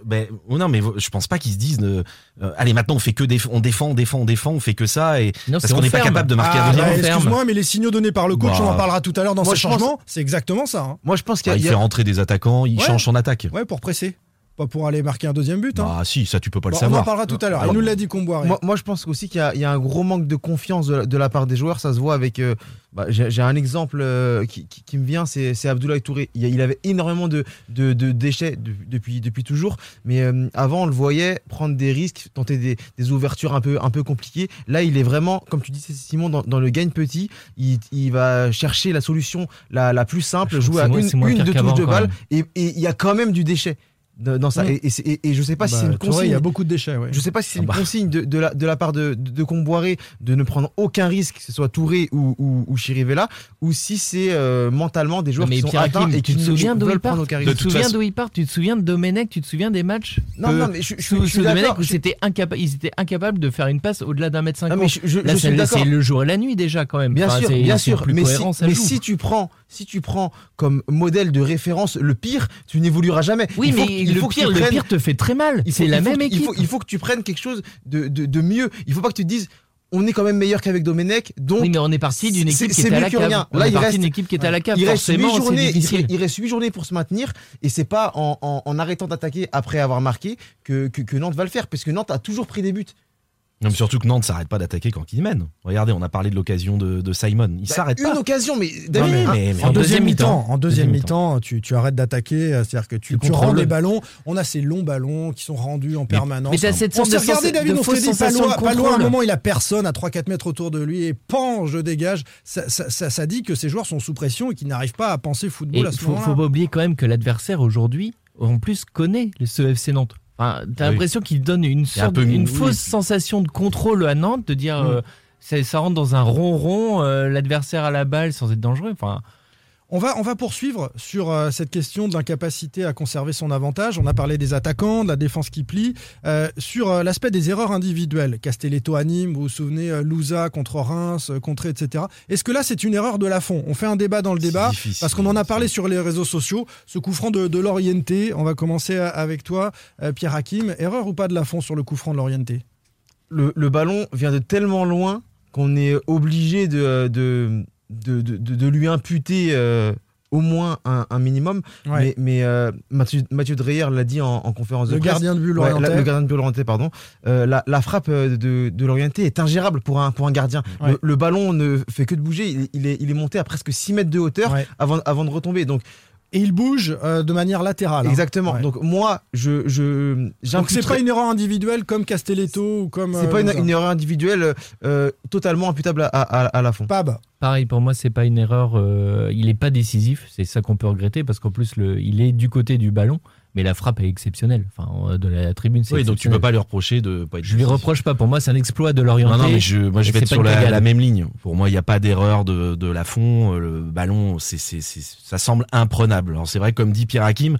ben, oh non mais je pense pas qu'ils se disent euh, euh, allez maintenant on fait que déf- on défend on défend on défend on fait que ça et Non, parce qu'on on n'est pas capable de marquer Ah, un bah. Excuse-moi, mais les signaux donnés par le coach, Bah. on en parlera tout à l'heure dans pense- changements, c'est exactement ça. hein. Moi, je pense qu'il y Bah, a- fait rentrer des attaquants il Ouais. change son attaque Ouais, pour presser. Pas pour aller marquer un deuxième but. hein. ah si ça tu peux pas Bon, le on en savoir parlera tout à l'heure. Il nous l'a dit Comboiré. Moi, moi, je pense aussi qu'il y, a- il y a un gros manque de confiance de la, de la part des joueurs. Ça se voit avec. euh, bah, J'ai un exemple euh, qui, qui- qui me vient, c'est Abdoulaye Touré. Il, avait énormément de, de- de déchets de- depuis, depuis toujours. Mais euh, avant, on le voyait prendre des risques, tenter des, des ouvertures un peu, un peu compliquées. Là, il est vraiment, comme tu dis, Simon, dans, dans le gagne petit. Il, il va chercher la solution la, la plus simple, jouer à une, une de touche de balle. et il y a quand même du déchet dans ça. Mm. Et, et et- et je sais pas si Bah, c'est une Touré, consigne. il y a beaucoup de déchets. ouais. Je sais pas si c'est Ah une bah. consigne de, de la, de la part de, de, de Comboiré de ne prendre aucun risque, que ce soit Touré ou, ou, ou Chirivella, ou si c'est euh, mentalement des joueurs mais qui sont Pierre atteints Hakim, et tu qui te ne souviens veulent prendre aucun Tu risque. te toute souviens d'où il part Tu te souviens de Domenech Tu te souviens des matchs Non, que- non, mais je, je, je, sous, je suis Domenech d'accord. où je- c'était incapa- ils étaient incapables de faire une passe au-delà d'un mètre Non, cinquante. mais je, je- Là, c'est suis le- d'accord. c'est le jour et la nuit déjà quand même. Bien sûr, bien sûr. plus Mais, si, cohérent, ça mais joue. si tu prends, si tu prends comme modèle de référence le pire, tu n'évolueras jamais. Oui, mais il le faut que tu pire, le pire te fait très mal. C'est la même équipe. Il faut, il faut que tu prennes quelque chose de, de, de mieux. Il faut pas que tu te dises, on est quand même meilleur qu'avec Domenech, donc Oui, mais on est parti d'une c'est- équipe qui était à la cave. Là, est il reste- d'une équipe qui était à la cave. il reste huit journées, il, reste huit journées pour se maintenir et c'est pas en, en- en arrêtant d'attaquer après avoir marqué que, que, que Nantes va le faire parce que Nantes a toujours pris des buts. Non mais surtout que Nantes s'arrête pas d'attaquer quand il mène regardez on a parlé de l'occasion de, de Simon il Bah, s'arrête une pas occasion, mais Non, David, mais- un- mais- mais En En deuxième mi-temps, mi-temps. en deuxième Deuxième mi-temps, tu, tu arrêtes d'attaquer, euh, c'est-à-dire que tu, Tu rends les ballons. On a ces longs ballons qui sont rendus en permanence. mais t'as cette on sorte s'est de regardé David, de on s'est fausse dit de Palois, à un moment il a personne à 3-4 mètres autour de lui et pan, je dégage. Ça, ça- ça- ça dit que ces joueurs sont sous pression et qu'ils n'arrivent pas à penser football Et à ce faut, moment-là. faut pas oublier quand même que l'adversaire aujourd'hui, en plus, connaît le CFC Nantes. Enfin, t'as Oui. l'impression qu'il donne une, un sorte, une fausse sensation de contrôle à Nantes, de dire Mm. euh, ça, ça rentre dans un ronron, euh, l'adversaire à la balle sans être dangereux. Enfin, On va, on va poursuivre sur euh, cette question de l'incapacité à conserver son avantage. On a parlé des attaquants, de la défense qui plie. Euh, sur euh, l'aspect des erreurs individuelles, Castelletto à Nîmes, vous vous souvenez, Louza contre Reims, contre etc. Est-ce que là, c'est une erreur de la fond? On fait un débat dans le débat, parce qu'on en a parlé sur les réseaux sociaux. Ce coup franc de, de l'Orienté, on va commencer avec toi, Pierre Hakim. Erreur ou pas de la fond sur le coup franc de l'Orienté? Le, le ballon vient de tellement loin qu'on est obligé de, de, de, de- lui imputer euh, au moins un, un minimum. Ouais. Mais, mais euh, Mathieu, Mathieu Dreyer l'a dit en, en conférence de Le presse. gardien de but Ouais, la- le gardien de but Lorientais, pardon. Euh, la, la frappe de, de l'Orienté est ingérable pour un, pour un gardien. Ouais. Le, le ballon ne fait que de bouger. Il, il est, il est monté à presque 6 mètres de hauteur avant, avant de retomber. Donc, Et il bouge euh, de manière latérale. hein. exactement. Ouais. Donc, moi, je. je Donc c'est pas une erreur individuelle comme Castelletto ou comme. C'est euh, pas une, erreur individuelle euh, totalement imputable à, à, à la fond. Pab. Pareil, pour moi, c'est pas une erreur. euh, il n'est pas décisif. C'est ça qu'on peut regretter parce qu'en plus, le, il est du côté du ballon, mais la frappe est exceptionnelle. Enfin, euh, de la tribune, c'est Oui, donc tu peux pas lui reprocher de pas être. Je lui reproche pas. Pour moi, c'est un exploit de l'orienter. Non, non, mais je, moi je vais être sur la, la même ligne. Pour moi, il n'y a pas d'erreur de, de la fond. Euh, Le ballon, c'est, c'est, c'est- ça semble imprenable. Alors c'est vrai, comme dit Pierre Hakim,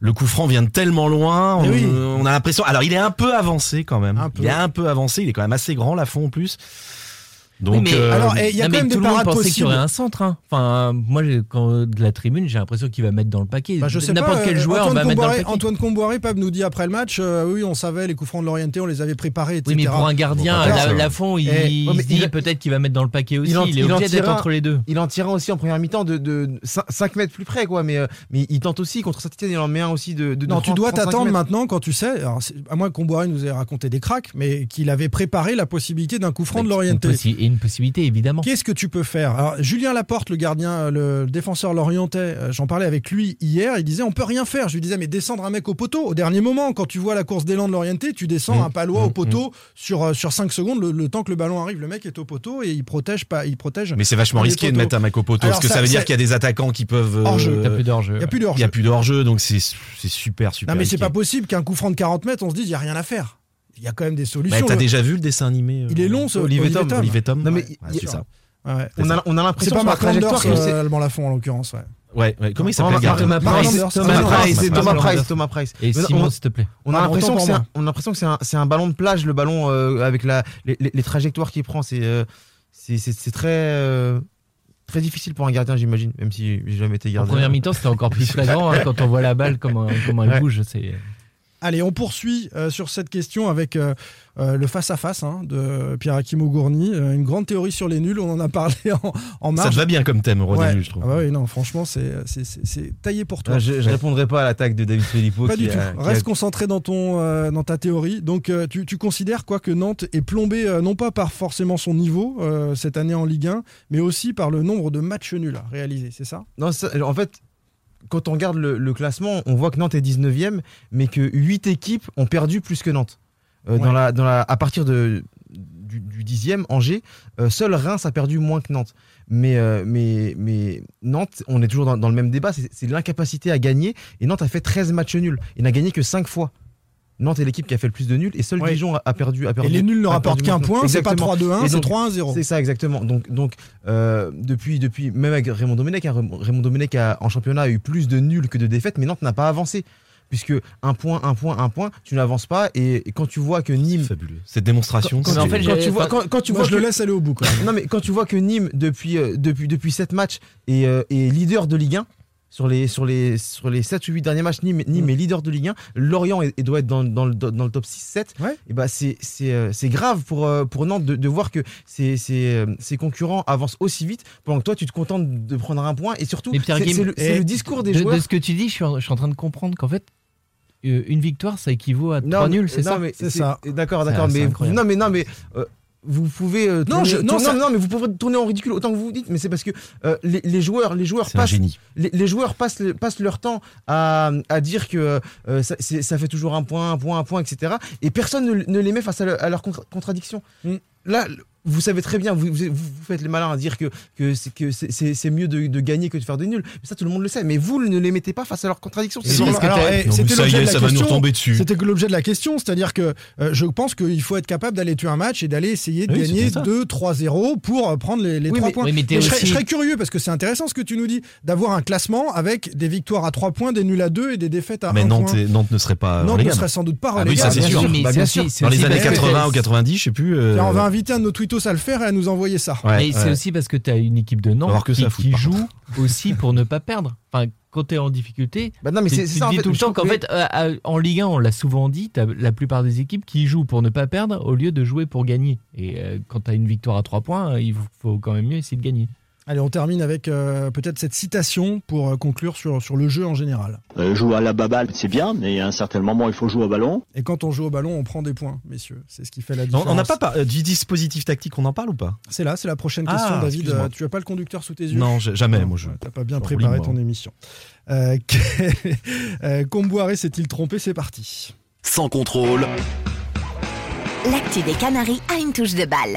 le coup franc vient de tellement loin. On, oui. on a l'impression. Alors il est un peu avancé quand même. Un peu. Il est un peu avancé. Il est quand même assez grand la fond en plus. Donc Oui, mais euh, alors, et il y a Non, quand mais même des parades pensait qu'il y aurait possibles. un centre. hein. Enfin, moi, quand de la tribune, j'ai l'impression qu'il va mettre dans le paquet. Bah, je sais N'importe pas, quel euh, joueur Antoine va mettre dans le Comboiré, paquet. Antoine Comboiré, Pab nous dit après le match, euh, oui, on savait les coups francs de l'Orienté, on les avait préparés, etc. Oui, mais pour un gardien, Bon, la, d'accord. la fond, il, Eh, il peut-être qu'il va mettre dans le paquet aussi. Il, en- est il en obligé d'être tirera- entre les deux. Il en tire un aussi en première mi-temps de, de 5 mètres plus près, quoi. Mais, euh, mais il tente aussi contre Saint-Etienne, il en met un aussi de. de Non, tu 30, dois 35 t'attendre maintenant quand tu sais, à moins que Comboiré nous ait raconté des cracks, mais qu'il avait préparé la possibilité d'un coup franc de l'Orienté. Une possibilité, évidemment. Qu'est-ce que tu peux faire? Alors, Julien Laporte, le gardien, euh, le défenseur lorientais, euh, j'en parlais avec lui hier, il disait on peut rien faire. Je lui disais mais descendre un mec au poteau au dernier moment, quand tu vois la course d'élan de l'orienté, tu descends Mmh, un palois mmh, au poteau sur, euh, sur 5 secondes, le, le temps que le ballon arrive, le mec est au poteau et il protège pas, il protège. mais c'est vachement risqué de mettre un mec au poteau Alors parce que ça, veut dire qu'il y a des attaquants qui peuvent. euh, plus d'hors-jeu. Il n'y a plus de Il hors-jeu. y a plus d'hors-jeu, donc c'est c'est super super. Non mais c'est pas possible qu'un coup franc de 40 mètres, on se dise il n'y a rien à faire. Il y a quand même des solutions. T'as Le- déjà vu le dessin animé euh, Il est long ce Olivier Tom, Olivier Tom. Non, mais Ouais, c'est ça. Ouais. On a, on a C'est l'impression pas sur Landers, que c'est. euh, Allemand Lafont en l'occurrence. Ouais. Ouais, ouais. Comment il Thomas s'appelle Price, Thomas Price, c'est Thomas Thomas Price. Thomas Price. Et Simon, on- s'il te plaît. On a l'impression que c'est un, moi. on a l'impression que c'est un, c'est un ballon de plage, le ballon euh, avec la, les, les- les trajectoires qu'il prend. C'est euh, c'est- c'est- c'est très, euh, très difficile pour un gardien, j'imagine, même si j'ai jamais été En gardien. première mi-temps, c'était encore plus flagrant hein, quand on voit la balle, comment, comment elle Ouais. bouge. C'est Allez, on poursuit euh, sur cette question avec euh, euh, le face-à-face hein, de Pierre Akimo Gourni. Euh, une grande théorie sur les nuls, on en a parlé en, en Ça te va bien comme thème, Rodin, Ouais. je trouve. Ah bah oui, non, franchement, c'est taillé pour toi. Ah, je, je répondrai pas à l'attaque de David Filippo. Pas qui du tout. a- Reste concentré dans, ton, euh, dans ta théorie. Donc, euh, tu, tu considères quoi que Nantes est plombé, euh, non pas par forcément son niveau euh, cette année en Ligue 1, mais aussi par le nombre de matchs nuls à réaliser, c'est ça? Non, ça- en fait, quand on regarde le, le classement, on voit que Nantes est 19e, mais que 8 équipes ont perdu plus que Nantes. Euh, dans Ouais. la, dans la, à partir de, du, du 10e, Angers, euh, seul Reims a perdu moins que Nantes. Mais, euh, mais, mais Nantes, on est toujours dans, dans le même débat, c'est l'incapacité à gagner. Et Nantes a fait 13 matchs nuls. Il n'a gagné que 5 fois. Nantes est l'équipe qui a fait le plus de nuls et seul Ouais. Dijon a, a perdu, a perdu. Et les nuls ne rapportent qu'un point, c'est pas Exactement. 3-2-1, Et c'est donc, 3-1-0. C'est ça exactement. Donc, donc euh, depuis, depuis, même avec Raymond Domenech, hein, Raymond Domenech a, en championnat a eu plus de nuls que de défaites, mais Nantes n'a pas avancé. Puisque un point, un point, un point, tu n'avances pas. Et, et quand tu vois que Nîmes. Fabuleux. Cette démonstration. Quand, en fait, quand tu vois, quand, quand tu Moi, vois je le que- laisse aller au bout. Quand même. non, mais quand tu vois que Nîmes, depuis, euh, depuis, depuis 7 matchs, est, euh, est leader de Ligue 1, sur les, sur les, sur les 7 ou 8 derniers matchs, Nîmes, Nîmes est leader de Ligue 1, Lorient est- est- doit être dans, dans le, dans le top 6-7, Ouais. et bah c'est c'est, euh, c'est grave pour, euh, pour Nantes de, de voir que ses, ses, euh, ses concurrents avancent aussi vite, pendant que toi tu te contentes de prendre un point, et surtout, c'est c'est le, c'est et le discours des de, joueurs. de ce que tu dis, je suis en, je suis en train de comprendre qu'en fait, euh, une victoire, ça équivaut à Non, 3 mais- nuls, c'est non, ça? mais C'est ça. D'accord, d'accord, mais non, mais non, mais euh, vous pouvez euh, Non, tourner- je- non, tourner- ça- non, mais vous pouvez tourner en ridicule autant que vous vous dites, mais c'est parce que euh, les, les joueurs, les joueurs passent, les, les joueurs passent, passent leur temps à, à dire que euh, ça, fait toujours un point, un point, un point, etc. Et personne ne, ne les met face à, le- à leurs contra- contradictions. Mm. Là, vous savez très bien, vous, vous, vous faites les malins à dire que, que c'est que c'est- c'est c'est mieux de, de gagner que de faire des nuls. Mais ça, tout le monde le sait. Mais vous ne les mettez pas face à leurs contradictions. Eh, c'était mais ça y l'objet est, de la ça va nous question. C'était que l'objet de la question, c'est-à-dire que euh, je pense qu'il faut être capable d'aller tuer un match et d'aller essayer de Oui, gagner c'était ça. 2-3-0 pour euh, prendre les, les Oui, 3 mais- points. oui, mais Et je, serais, aussi- je serais curieux parce que c'est intéressant ce que tu nous dis, d'avoir un classement avec des victoires à 3 points, des nuls à 2 et des défaites à Mais 1 Nantes, point. et- Nantes ne serait pas Nantes ne serait sans doute pas Ah oui, ça, c'est sûr. mais Bah, aussi- sûr. Dans aussi les années parce que 80 t'as- ou 90, je sais plus. euh, on va inviter un de nos tweetos à le faire et à nous envoyer ça. ouais, c'est aussi parce que tu as une équipe de Nantes qui, joue aussi pour ne pas perdre. Enfin, quand tu es en difficulté, Bah non, mais tu ça en dis fait. tout le temps qu'en que- fait, euh, euh, en Ligue 1, on l'a souvent dit, tu la plupart des équipes qui jouent pour ne pas perdre au lieu de jouer pour gagner. Et euh, quand tu as une victoire à 3 points, il faut- faut quand même mieux essayer de gagner. Allez, on termine avec euh, peut-être cette citation pour euh, conclure sur, sur le jeu en général. Euh, jouer à la baballe, c'est bien, mais à un certain moment, il faut jouer au ballon. Et quand on joue au ballon, on prend des points, messieurs. C'est ce qui fait la différence. on n'a pas par- du dispositif tactique, on en parle ou pas? C'est là, c'est la prochaine Ah, question, David. excuse-moi. Euh, tu as pas le conducteur sous tes yeux? Non, jamais. Moi, je. T'as pas bien préparé ton émission. Euh, euh, Comboiré s'est-il trompé? C'est parti. Sans contrôle, L'actu des Canaries a une touche de balle.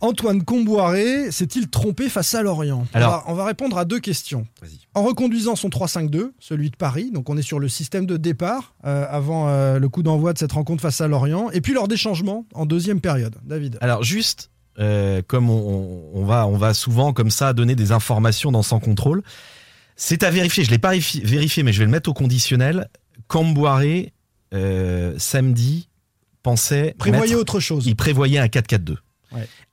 Antoine Comboiré s'est-il trompé face à Lorient on Alors- va, on va répondre à deux questions. En reconduisant son 3-5-2, celui de Paris, donc on est sur le système de départ euh, avant euh, le coup d'envoi de cette rencontre face à Lorient, et puis lors des changements en deuxième période. David Alors juste, euh, comme on, on va, on va souvent comme ça donner des informations dans sans contrôle, c'est à vérifier. Je l'ai pas vérifi- vérifié, mais je vais le mettre au conditionnel. Camboiré samedi pensait prévoyez mettre- autre chose. il prévoyait un 4-4-2.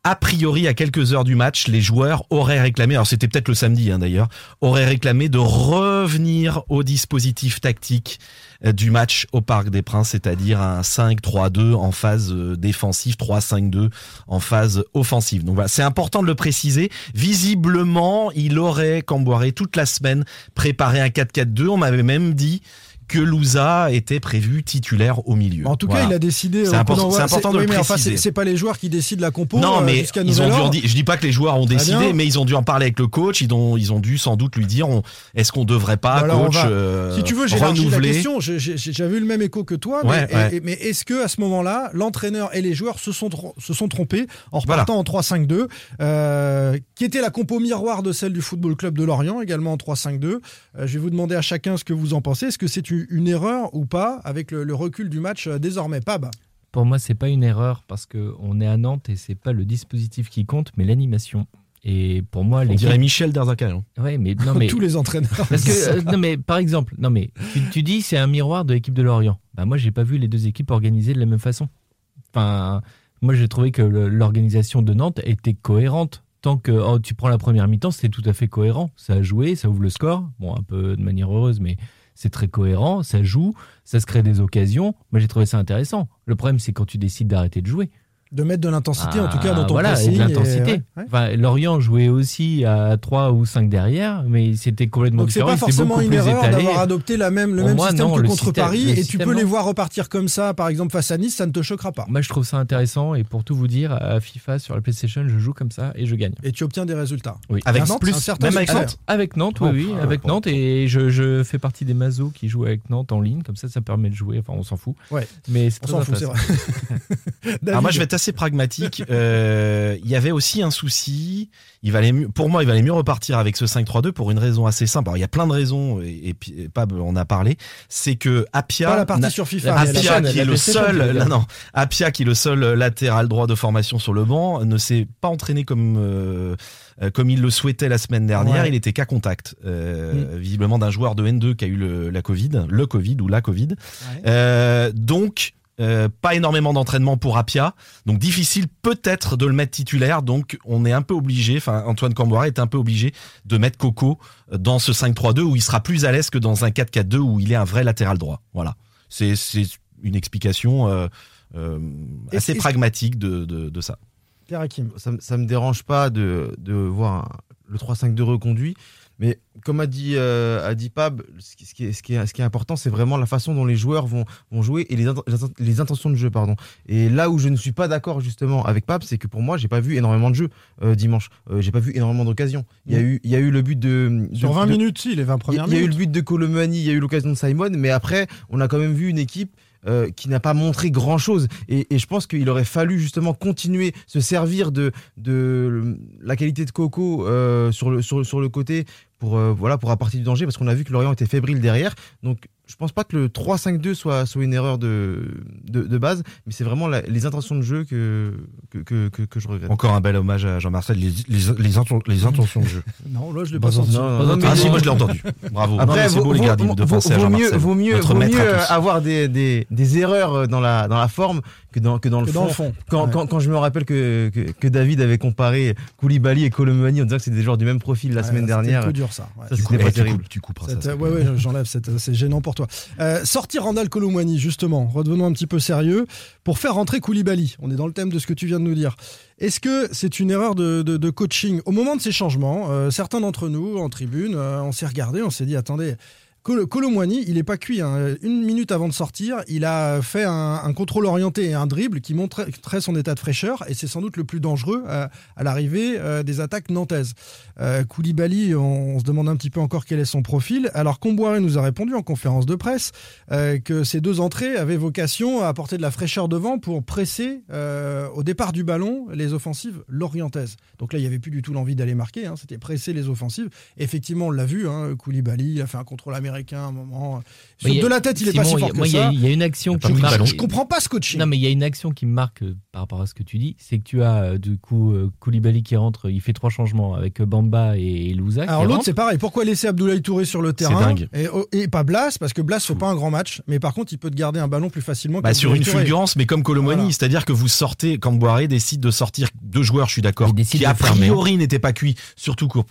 A priori, à quelques heures du match, les joueurs auraient réclamé, alors c'était peut-être le samedi hein, d'ailleurs, auraient réclamé de revenir au dispositif tactique euh, du match au Parc des Princes, c'est-à-dire un 5-3-2 en phase euh, défensive, 3-5-2 en phase offensive. Donc voilà, c'est important de le préciser. Visiblement, il aurait, Camboiré, toute la semaine préparé un 4-4-2. On m'avait même dit que Louza était prévu titulaire au milieu. En tout Voilà. cas, il a décidé. C'est important- d'envoi- c'est important de oui, le mais enfin, préciser. c'est c'est pas les joueurs qui décident la compo. Non, euh, mais jusqu'à ils ont nouvel dû di- je dis pas que les joueurs ont Très décidé, mais ils ont dû en parler avec le coach. Ils ont, ils ont dû sans doute lui dire est-ce qu'on devrait pas, coach, euh, Si tu veux, j'ai élargi la renouveler question. J'avais eu le même écho que toi. mais, Ouais, et- ouais. et- mais est-ce que à ce moment-là, l'entraîneur et les joueurs se sont, se sont trompés en Voilà. repartant en 3-5-2, euh, qui était la compo miroir de celle du Football Club de Lorient, également en 3-5-2 Euh, Je vais vous demander à chacun ce que vous en pensez. Est-ce que c'est une une erreur ou pas avec le, le recul du match euh, désormais Pab Pour moi, c'est pas une erreur parce qu'on est à Nantes et c'est pas le dispositif qui compte, mais l'animation. Et pour moi, On dirait Michel Derzakarian. Ouais, mais non, mais Tous les entraîneurs. Parce que, euh, non, mais par exemple, non, mais tu, tu dis c'est un miroir de l'équipe de Lorient. Bah, moi, j'ai pas vu les deux équipes organisées de la même façon. Enfin, moi, j'ai trouvé que l'organisation de Nantes était cohérente. Tant que oh, tu prends la première mi-temps, c'était tout à fait cohérent. Ça a joué, ça ouvre le score. Bon, un peu de manière heureuse, mais c'est très cohérent. Ça joue, ça se crée des occasions. Moi, j'ai trouvé ça intéressant. Le problème, c'est quand tu décides d'arrêter de jouer. De mettre de l'intensité, en tout cas, Ah, dans ton voilà, pressing. de l'intensité. ouais, ouais. Enfin, Lorient jouait aussi à 3 ou 5 derrière, mais c'était complètement Donc c'est différent. pas il était forcément une erreur d'avoir adopté la même, le Pour même moi, système non, que le contre système- Paris et tu peux les voir repartir comme ça, par exemple face à Nice, ça ne te choquera pas. Moi, je trouve ça intéressant et pour tout vous dire, à FIFA sur la PlayStation, je joue comme ça et je gagne. Et tu obtiens des résultats. Oui. Avec Un- plus, un certain même avec. Nantes Avec Nantes, oui, Oh, oui, ah, avec oh, Nantes et je, je fais partie des mazos qui jouent avec Nantes en ligne, comme ça, ça permet de jouer. Enfin, on s'en fout. Ouais. Mais c'est On s'en fout, c'est vrai. Alors moi, je vais assez pragmatique. Euh, Il y avait aussi un souci. Il valait mieux, pour moi, il valait mieux repartir avec ce 5-3-2 pour une raison assez simple. Alors, il y a plein de raisons, et, et et Pab en a parlé. C'est que Apia, pas la partie n'a- sur FIFA. La Apia, chaîne, qui est le seul, non, non, Apia, qui est le seul latéral droit de formation sur le banc, ne s'est pas entraîné comme euh, euh, comme il le souhaitait la semaine dernière. Ouais. Il était qu'à contact, euh, visiblement d'un joueur de N2 qui a eu le, la Covid, le Covid ou la Covid. Ouais. Euh, donc. Euh, pas énormément d'entraînement pour Apia, donc difficile peut-être de le mettre titulaire. Donc on est un peu obligé, enfin Antoine Camboire est un peu obligé de mettre Coco dans ce 5-3-2 où il sera plus à l'aise que dans un 4-4-2 où il est un vrai latéral droit. Voilà, c'est une explication euh, euh, assez et- pragmatique de, de, de ça. Pierre Hakim. ça, me- ça me dérange pas de, de voir le 3-5-2 reconduit. Mais comme a dit, euh, a dit Pab, ce qui, ce qui est, ce qui est- ce qui est important, c'est vraiment la façon dont les joueurs vont, vont jouer et les, int- les int- les intentions de jeu. Pardon. Et là où je ne suis pas d'accord justement avec Pab, c'est que pour moi, j'ai pas vu énormément de jeux euh, dimanche. Euh, j'ai pas vu énormément d'occasions. Il y, a Mm. eu, il y a eu le but de. Sur de- 20 de- minutes, si, les 20 il y, premières a- il y a eu minutes. le but de Colomani, il y a eu l'occasion de Simon, mais après, on a quand même vu une équipe euh, qui n'a pas montré grand chose. Et, je pense qu'il aurait fallu justement continuer, se servir de, la qualité de Coco euh, sur, le, sur, sur le côté pour, euh, voilà, pour apporter du danger, parce qu'on a vu que Lorient était fébrile derrière. Donc je pense pas que le 3-5-2 soit, soit une erreur de, de, de base, mais c'est vraiment la- les intentions de jeu que, que, que, je regrette. Encore un bel hommage à Jean-Marcel, les, les, les, inten- les intentions de jeu. Non, là, je l'ai Pas entendu. Ah, si, moi, je l'ai entendu. Bravo. Après, c'est vaut, beau, les gardiens, de vaut- penser à vaut mieux, Jean-Marcel. vaut mieux, vaut mieux avoir des, des, des erreurs dans la, dans la forme que dans, que dans, le, Que fond. dans le fond, Quand, ouais. quand, quand je me rappelle que, que, que David avait comparé Koulibaly et Colomani en disant que c'était des joueurs du même profil la Ouais, semaine c'était dernière. un peu dur, ça. Ouais. Ça, Du c'était coup, pas eh, tu terrible. coupes- Tu couperas Cette- ouais, ouais, j'enlève, cette- c'est gênant pour toi. Euh, sortir Randall Colomwani, justement, redevenons un petit peu sérieux, pour faire rentrer Koulibaly. On est dans le thème de ce que tu viens de nous dire. Est-ce que c'est une erreur de, coaching Au moment de ces changements, euh, certains d'entre nous, en tribune, euh, on s'est regardé, on s'est dit, attendez, Col- il n'est pas cuit. hein. Une minute avant de sortir, il a fait un, contrôle orienté et un dribble qui montrait son état de fraîcheur, et c'est sans doute le plus dangereux à, à l'arrivée euh, des attaques nantaises. Euh, Koulibaly, on, se demande un petit peu encore quel est son profil. Alors Comboiré nous a répondu en conférence de presse euh, que ces deux entrées avaient vocation à apporter de la fraîcheur devant pour presser euh, au départ du ballon les offensives lorientaises. Donc là, il n'y avait plus du tout l'envie d'aller marquer, hein, c'était presser les offensives. Effectivement, on l'a vu, hein, Koulibaly, a fait un contrôle américain à un moment. Sur- a- de la tête, il est pas si il y a- fort que moi, il y a- ça. Il y a une action qui marque. Je comprends pas ce coaching. Non, mais il y a une action qui me marque euh, par rapport à ce que tu dis, c'est que tu as euh, du coup euh, Koulibaly qui rentre, il fait trois changements avec euh, Bamba et Louza. qui Alors l'autre c'est pareil. Pourquoi laisser Abdoulaye Touré sur le terrain dingue. Et, oh, et pas Blas? Parce que Blas fait pas un grand match, mais par contre il peut te garder un ballon plus facilement. Bah, sur une fulgurance, mais comme Colomani, Voilà. c'est-à-dire que vous sortez, quand Boiré décide de sortir deux joueurs, je suis d'accord, décide qui de a fermer, priori n'étaient pas cuits, surtout pour,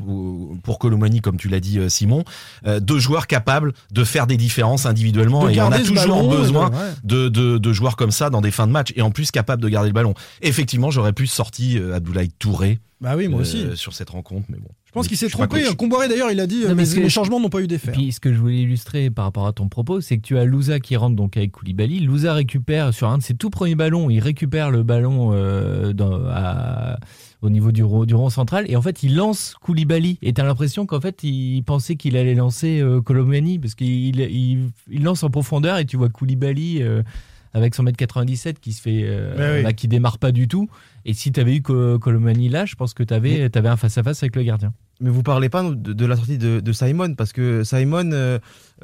pour Colomani, comme tu l'as dit euh, Simon, euh, deux joueurs capables de faire des différences individuellement, De et on a toujours ballon, besoin de- ouais. de, de, de joueurs comme ça dans des fins de match, et en plus capables de garder le ballon. Effectivement, j'aurais pu sortir euh, Abdoulaye Touré Bah oui, moi euh, aussi. sur cette rencontre, mais bon. Je pense qu'il s'est trompé. coach. Comboiré d'ailleurs, il a dit Non, euh, mais que- mes changements n'ont pas eu d'effet. Et puis ce que je voulais illustrer par rapport à ton propos, c'est que tu as Louza qui rentre donc avec Koulibaly. Louza récupère sur un de ses tout premiers ballons, il récupère le ballon euh, dans- à- au niveau du, ro- du rond central et en fait il lance Koulibaly. Et t'as l'impression qu'en fait il pensait qu'il allait lancer euh, Colomani parce qu'il il, il lance en profondeur et tu vois Koulibaly euh, avec son mètre 97 qui se fait, euh, oui. bah, qui démarre pas du tout. Et si t'avais eu Co- Colomani là, je pense que t'avais avais un face à face avec le gardien. Mais vous parlez pas de, de la sortie de, de Simon, parce que Simon,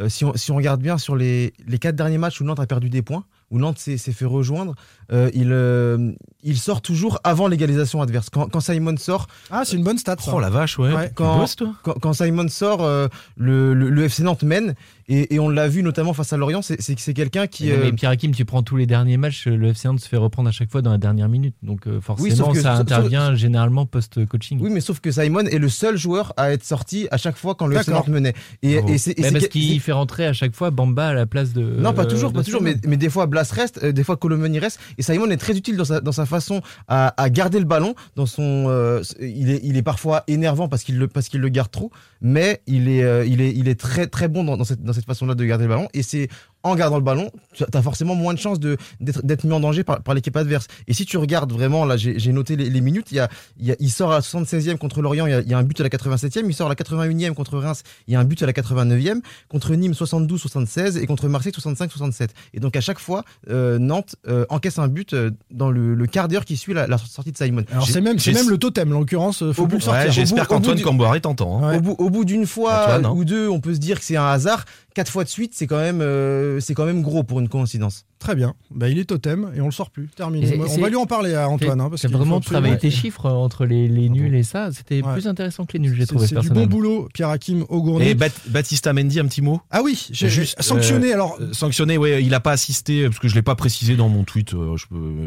si, on, si on regarde bien sur les, les quatre derniers matchs où Nantes a perdu des points, où Nantes s'est s'est fait rejoindre, euh, il, euh, il sort toujours avant l'égalisation adverse. Quand, quand Simon sort, Ah, c'est une bonne stat. ça. Oh la vache, ouais. Ouais. Tu quand, bosses, toi? quand, quand Simon sort, euh, le, le, le FC Nantes mène, et, et on l'a vu notamment face à Lorient, c'est c'est- c'est quelqu'un qui... Mais, euh, mais Pierre Hakim, tu prends tous les derniers matchs, le FC Nantes se fait reprendre à chaque fois dans la dernière minute. Donc euh, forcément, que- ça sauf- intervient généralement post-coaching. Oui, mais sauf que Simon est le seul joueur à être sorti à chaque fois quand le FC menait. Et, et c'est et Mais c'est parce que- qu'il fait rentrer à chaque fois Bamba à la place de. Non, pas toujours, de pas toujours, mais, des fois Blas reste, euh, des fois Colomani reste, et Simon est très utile dans sa, dans sa façon à, à garder le ballon. Dans son, euh, il, est, il est parfois énervant parce qu'il le, parce qu'il le garde trop, mais il est, euh, il est, il est très très bon dans, dans cette, dans cette façon-là de garder le ballon, et c'est en gardant le ballon, tu as forcément moins de chances de, d'être, mis en danger par, par l'équipe adverse. Et si tu regardes vraiment, là j'ai, noté les, les minutes, il, y a, il, y a- il sort à la 76e contre Lorient, il y, a, il y a un but à la 87e, il sort à la 81e contre Reims, il y a un but à la 89e, contre Nîmes 72-76 et contre Marseille 65-67. Et donc à chaque fois, euh, Nantes euh, encaisse un but euh, dans le, le quart d'heure qui suit la, la sortie de Simon. Alors c'est même, même le totem, en l'occurrence, faut Au plus bout- le sortir. Ouais, J'espère qu'Antoine Camboire t'entend. hein. Ouais. Au, bout, d'une fois Antoine, hein. ou deux, on peut se dire que c'est un hasard. Quatre fois de suite, c'est quand même, euh, c'est quand même gros pour une coïncidence. Très bien. Bah, il est totem et on le sort plus. Terminé. On va lui en parler à Antoine. hein, parce qu'il vraiment travaillé tes chiffres euh, entre les, les nuls et ça. C'était Ouais. plus intéressant que les nuls, j'ai trouvé c'est du bon boulot, Pierre Hakim Augourny. Et Bat- Baptista Mendy, un petit mot? Ah oui, j'ai Juste, sanctionné. euh, alors, Euh, Sanctionné, ouais, il a pas assisté parce que je l'ai pas précisé dans mon tweet. euh,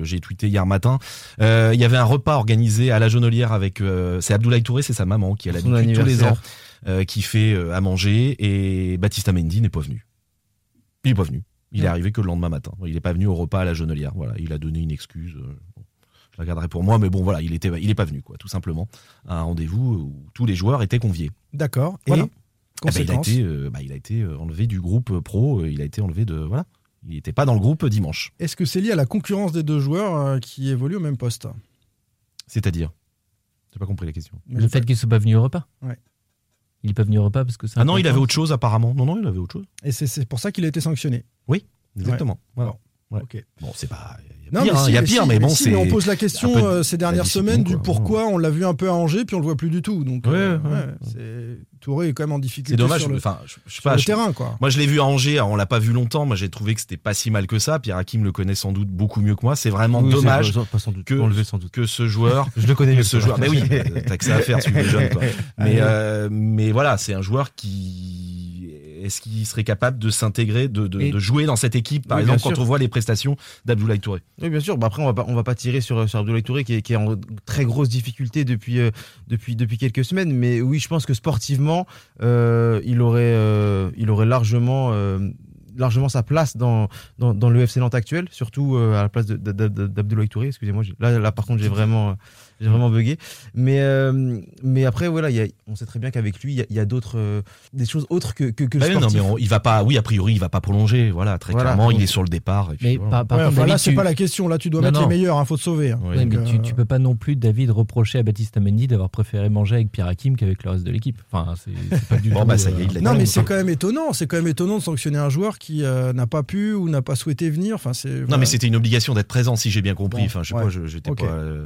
J'ai tweeté hier matin. Euh, il y avait un repas organisé à la Jonelière avec. euh, c'est Abdoulaye Touré, c'est sa maman qui a Son l'habitude tous les ans, anniversaire. Euh, qui fait euh, à manger et Baptista Mendy n'est pas venu. Il est pas venu. Il est arrivé que le lendemain matin. Il est pas venu au repas à la Jonelière. Voilà, il a donné une excuse. euh, bon, je la garderai pour moi, mais bon voilà, il était, il est pas venu quoi, tout simplement. À un rendez-vous où tous les joueurs étaient conviés. d'accord. Voilà. Et Ah bah, il, a été, euh, bah, il a été enlevé du groupe pro, il a été enlevé de. Voilà. Il n'était pas dans le groupe dimanche. Est-ce que c'est lié à la concurrence des deux joueurs euh, qui évoluent au même poste? C'est-à-dire? J'ai pas compris la question. Le fait qu'il soit pas venu au repas? Ouais. Il pas venu au repas parce que c'est Ah non, il avait autre chose apparemment. Non, non, il avait autre chose. Et c'est c'est pour ça qu'il a été sanctionné. Exactement. Voilà. Ok. Bon, c'est pas. Non, Il y a pire, mais hein, si, il y a pire, si, mais bon, si, c'est. on pose la question de- euh, ces dernières semaines du quoi. pourquoi on l'a vu un peu à Angers puis on le voit plus du tout. Donc, euh, Ouais, ouais. ouais, c'est- Touré est quand même en difficulté. C'est dommage. sur le, Enfin, je, je sais pas. le je- terrain, quoi. Moi, je l'ai vu à Angers. On l'a pas vu longtemps. Moi, j'ai trouvé que c'était pas si mal que ça. Pierre Hakim le connaît sans doute beaucoup mieux que moi. C'est vraiment Oui, dommage pas- sans doute, que, enlevé sans doute. que ce joueur. Je le connais mieux ce joueur. Mais oui, euh, t'as que ça à faire. Quoi. Mais, Allez. euh, mais voilà, c'est un joueur qui. Est-ce qu'il serait capable de s'intégrer, de, de- jouer dans cette équipe, par Oui, exemple, quand on voit les prestations d'Abdoulaye Touré? Oui, bien sûr. Bah après, on va pas, on va pas tirer sur, sur Abdoulaye Touré qui est, qui est en très grosse difficulté depuis, euh, depuis, depuis quelques semaines. Mais oui, je pense que sportivement, euh, il, aurait, euh, il aurait largement, largement sa place dans, dans, dans le FC Nantes actuel, surtout euh, à la place d'Abdoulaye Touré. Excusez-moi. Là, là, par contre, j'ai vraiment, j'ai vraiment bugué. Mais, euh, mais après, voilà, il y a- on sait très bien qu'avec lui, il y a, il y a d'autres, euh, des choses autres que, que, que le Bah oui, non, mais on- il va pas. Oui, a priori, il va pas prolonger. Voilà, très Voilà. clairement, il est sur le départ. et puis Mais voilà. par, par Ouais, contre, enfin, là, c'est tu- pas la question. Là, tu dois Non, mettre non. les meilleurs. Il faut te sauver. hein. Ouais, Ouais, Donc, mais tu, euh, tu peux pas non plus, David, reprocher à Baptiste Amendi d'avoir préféré manger avec Pierre Hakim qu'avec le reste de l'équipe. Enfin, c'est c'est pas du Bon, tout. bah, ça y est, il l'a Non, mais c'est quand même étonnant. C'est quand même étonnant de sanctionner un joueur qui euh, n'a pas pu ou n'a pas souhaité venir. Enfin, c'est. Non, mais c'était une obligation d'être présent, si j'ai bien compris. Enfin, je sais pas, j'étais pas.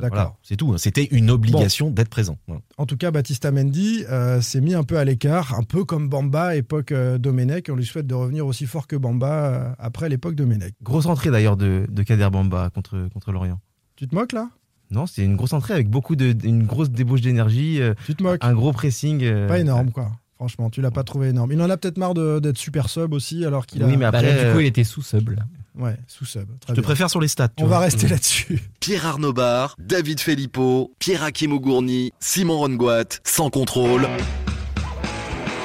voilà, c'est tout. C'était une obligation d'être présent. Voilà. En tout cas, Baptiste Mendy euh, s'est mis un peu à l'écart, un peu comme Bamba, époque euh, Domenech. On lui souhaite de revenir aussi fort que Bamba euh, après l'époque Domenech. Grosse entrée d'ailleurs de, de Kader Bamba contre, contre Lorient. Tu te moques là? Non, c'était une grosse entrée avec beaucoup de, une grosse débauche d'énergie, euh, Tu te moques? un gros pressing. euh, Pas énorme, quoi. Franchement, tu l'as pas trouvé énorme. Il en a peut-être marre de- d'être super sub aussi, alors qu'il a. Oui, mais bah, après, là, du coup, il était sous sub. là. Ouais, sous sub. Très Je te bien. préfère sur les stats. tu On vois. va rester Mm. là-dessus. Pierre Arnaud Bar, David Filippo, Pierre Hakim Ougourny, Simon Rongoat, sans contrôle.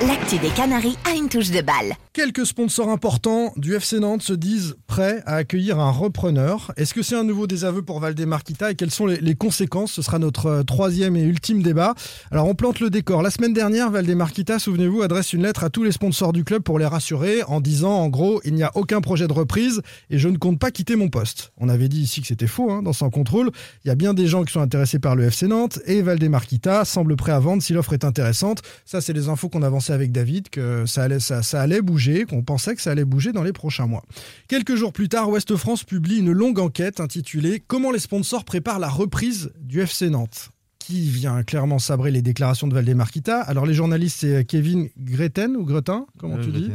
L'actu des Canaries a une touche de balle. Quelques sponsors importants du FC Nantes se disent prêts à accueillir un repreneur. Est-ce que c'est un nouveau désaveu pour Valdemar Kita et quelles sont les, conséquences? Ce sera notre euh, troisième et ultime débat. Alors on plante le décor. La semaine dernière, Valdemar Kita, souvenez-vous, adresse une lettre à tous les sponsors du club pour les rassurer en disant en gros il n'y a aucun projet de reprise et je ne compte pas quitter mon poste. On avait dit ici que c'était faux hein, dans Sans Contrôle. Il y a bien des gens qui sont intéressés par le FC Nantes et Valdemar semble prêt à vendre si l'offre est intéressante. Ça, c'est les infos qu'on avançait avec David, que ça allait bouger, qu'on pensait que ça allait bouger dans les prochains mois. Quelques jours plus tard, Ouest France publie une longue enquête intitulée Comment les sponsors préparent la reprise du FC Nantes? Qui vient clairement sabrer les déclarations de Valdemar Kita. Alors les journalistes, c'est Kevin Greten ou Gretin, comment euh, tu dis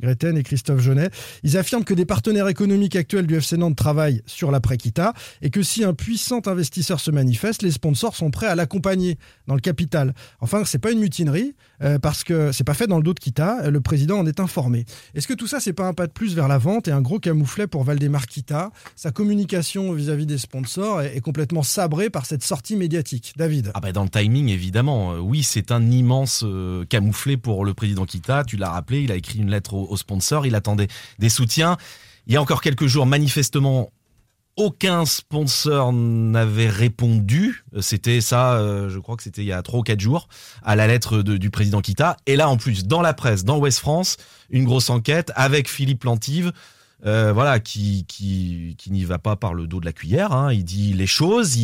Greten. Et Christophe Jeunet. Ils affirment que des partenaires économiques actuels du FC Nantes travaillent sur l'après-Kita et que si un puissant investisseur se manifeste, les sponsors sont prêts à l'accompagner dans le capital. Enfin, c'est pas une mutinerie euh, parce que c'est pas fait dans le dos de Kita. Le président en est informé. Est-ce que tout ça, c'est pas un pas de plus vers la vente et un gros camouflet pour Valdemar Kita? Sa communication vis-à-vis des sponsors est, complètement sabrée par cette sortie médiatique. David. Ah bah dans le timing, évidemment. Euh, Oui, c'est un immense euh, camouflet pour le président Kita. Tu l'as rappelé, il a écrit une lettre aux au sponsors, il attendait des soutiens. Il y a encore quelques jours, manifestement, aucun sponsor n'avait répondu. Euh, C'était ça, euh, je crois que c'était il y a trois ou quatre jours, à la lettre du président Kita. Et là, en plus, dans la presse, dans Ouest France, une grosse enquête avec Philippe Lantive. euh, voilà, qui, qui, qui n'y va pas par le dos de la cuillère. hein. Il dit les choses,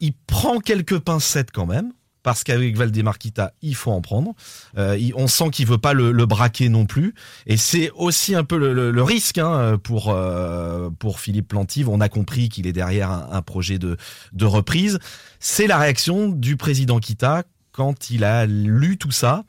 il prend quelques pincettes quand même, parce qu'avec Valdemar Kita, il faut en prendre. Euh, on sent qu'il veut pas le, braquer non plus. Et c'est aussi un peu le, risque hein, pour, euh, pour Philippe Plantive. On a compris qu'il est derrière un, un projet de, de reprise. C'est la réaction du président Kita quand il a lu tout ça.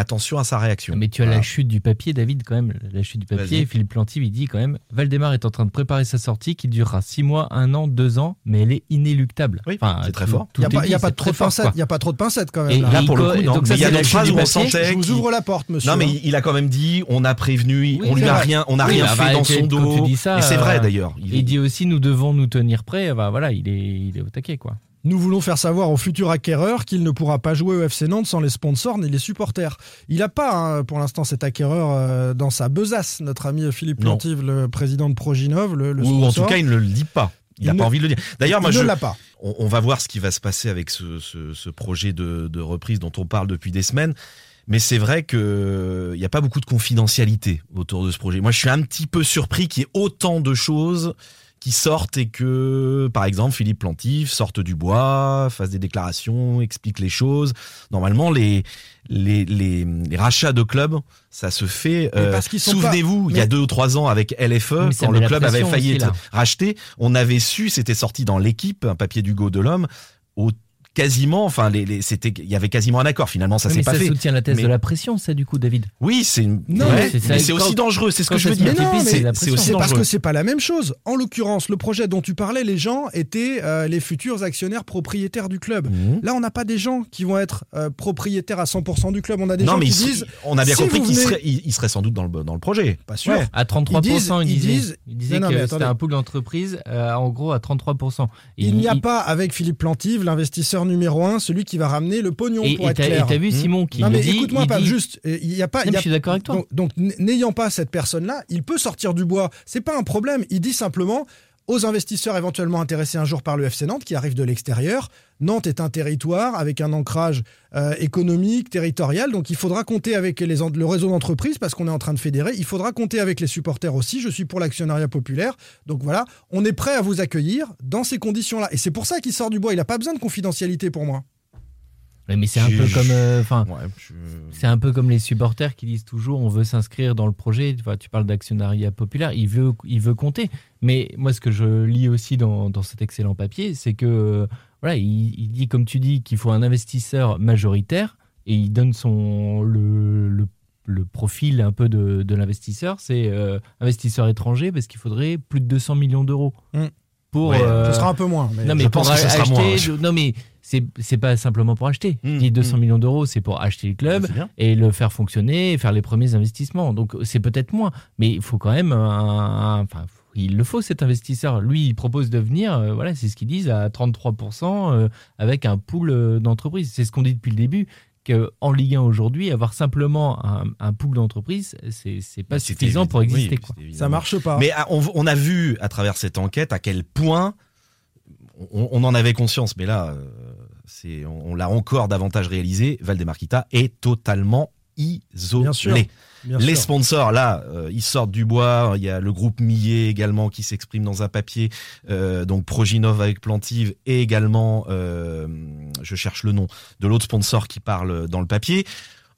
Attention à sa réaction. Mais tu as Voilà. la chute du papier, David, quand même. La chute du papier. Philippe Plantive, il dit quand même Valdemar est en train de préparer sa sortie qui durera 6 mois, 1 an, 2 ans, mais elle est inéluctable. Oui, Enfin, c'est très fort. Il n'y a, pas- a trop de pincettes. quoi. Il y a pas trop de pincettes quand Et même. là. Pour le co- coup, non. donc ça, Mais il y a d'autres phrases du où on sentait Je vous ouvre la porte, monsieur. Non, mais il- a quand même dit on a prévenu, Oui, on lui a rien, on n'a Oui, rien bah, fait bah, dans quand son tu dos. dis ça, et c'est vrai euh, d'ailleurs. Il- dit aussi nous devons nous tenir prêts. Bah, voilà, il est, il est au taquet, quoi. Nous voulons faire savoir au futur acquéreur qu'il ne pourra pas jouer au FC Nantes sans les sponsors ni les supporters. Il n'a pas, hein, pour l'instant, cet acquéreur euh, dans sa besace, notre ami Philippe. Plantive, le président de Proginov, le, le Ou en tout cas, il ne le dit pas. Il n'a pas envie de le dire. D'ailleurs, moi, je, ne l'a pas. on, on va voir ce qui va se passer avec ce, ce- ce projet de, de reprise dont on parle depuis des semaines. Mais c'est vrai qu'il n'y a pas beaucoup de confidentialité autour de ce projet. Moi, je suis un petit peu surpris qu'il y ait autant de choses qui qui sorte et que, par exemple, Philippe Plantif sorte du bois, fasse des déclarations, explique les choses. Normalement, les, les, les, les rachats de clubs, ça se fait. Euh, Souvenez-vous, pas- il y a deux ou trois ans avec LFE, quand le club avait failli être racheté, on avait su, c'était sorti dans l'équipe, un papier d'Hugo Delhomme, au quasiment, enfin, les, les- c'était, il y avait quasiment un accord. Finalement, ça Oui, s'est pas ça fait. soutient la thèse Mais- de la pression, ça, du coup, David. Oui, c'est une. Non, Ouais, mais- c'est aussi dangereux. C'est ce que je veux dire. mais c'est aussi C'est parce que c'est pas la même chose. En l'occurrence, le projet dont tu parlais, les gens étaient euh, les futurs actionnaires propriétaires du club. Mhm. Là, on n'a pas des gens qui vont être euh, propriétaires à 100% du club. On a des non, gens mais qui il- disent on a bien si compris vous qu'il venez- serait, il, il serait sans doute dans le, dans le projet. pas sûr. Ouais. À 33%, Ils disent- il ils disent- Non, mais que c'était un pool d'entreprise, euh, en gros, à 33%. Et Il n'y a pas avec Philippe Plantive l'investisseur numéro un, celui qui va ramener le pognon Et pour et être t'as et clair. t'as vu. Simon qui non mais dit, écoute-moi pas dit- juste euh, il y a pas Non, y a- je suis d'accord avec toi. donc, donc, n'ayant pas cette personne là il peut sortir du bois c'est pas un problème il dit simplement aux investisseurs éventuellement intéressés un jour par le FC Nantes qui arrivent de l'extérieur. Nantes est un territoire avec un ancrage euh, économique territorial. Donc il faudra compter avec le réseau d'entreprises parce qu'on est en train de fédérer. Il faudra compter avec les supporters aussi. Je suis pour l'actionnariat populaire. Donc voilà. On est prêt à vous accueillir dans ces conditions là et c'est pour ça qu'il sort du bois. Il a pas besoin de confidentialité pour moi Mais c'est un peu comme. euh, Enfin, Ouais, je- C'est un peu comme les supporters qui disent toujours on veut s'inscrire dans le projet. Tu, parles d'actionnariat populaire, il veut, il veut compter. Mais moi, ce que je lis aussi dans, dans cet excellent papier, c'est que euh, voilà, il, il dit, comme tu dis, qu'il faut un investisseur majoritaire et il donne son, le, le, le profil un peu de, de l'investisseur. C'est euh, investisseur étranger parce qu'il faudrait plus de 200 millions d'euros. Mm. Pour, Ouais, euh, ce sera un peu moins mais non, mais je pour pense que ce sera acheter. moins, ouais. Non, mais c'est pas simplement pour acheter. Mm, Il dit 200 mm. millions d'euros, c'est pour acheter le club et le faire fonctionner, et faire les premiers investissements. Donc c'est peut-être moins, mais il faut quand même un, un- enfin il le faut cet investisseur. Lui, il propose de venir, euh, voilà, c'est ce qu'ils disent à 33% euh, avec un pool euh, d'entreprises. C'est ce qu'on dit depuis le début. Qu'en Ligue 1 aujourd'hui, avoir simplement un, un pool d'entreprises, c'est c'est pas Bah, suffisant pour exister. Oui, quoi. ça marche pas Mais ah, on, on a vu à travers cette enquête à quel point on, on en avait conscience, mais là, euh, c'est on, on l'a encore davantage réalisé. Valdemarquita est totalement isolé. Bien sûr. Bien Les sûr. sponsors, là, euh, ils sortent du bois. Il y a le groupe Millet également qui s'exprime dans un papier. Euh, donc Proginov avec Plantive et également, euh, je cherche le nom de l'autre sponsor qui parle dans le papier.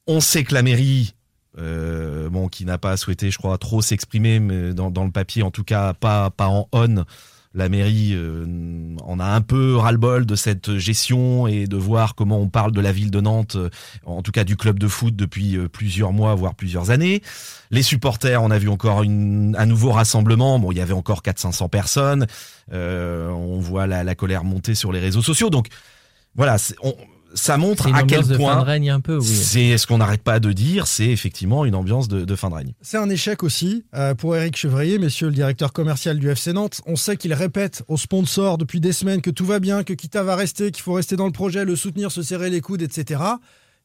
On sait que la mairie, bon, qui n'a pas souhaité, je crois, trop s'exprimer, mais dans, dans le papier, en tout cas, pas pas en on. La mairie euh, en a un peu ras-le-bol de cette gestion et de voir comment on parle de la ville de Nantes, euh, en tout cas du club de foot depuis euh, plusieurs mois, voire plusieurs années. Les supporters, on a vu encore une, un nouveau rassemblement. Bon, il y avait encore 400-500 personnes. Euh, on voit la, la colère monter sur les réseaux sociaux. Donc voilà, ça montre à quel de point règne un peu, oui. c'est ce qu'on n'arrête pas de dire. C'est effectivement une ambiance de, de fin de règne. C'est un échec aussi euh, pour Eric Chevrier, messieurs le directeur commercial du FC Nantes. On sait qu'il répète aux sponsors depuis des semaines que tout va bien, que Kita va rester, qu'il faut rester dans le projet, le soutenir, se serrer les coudes, etc.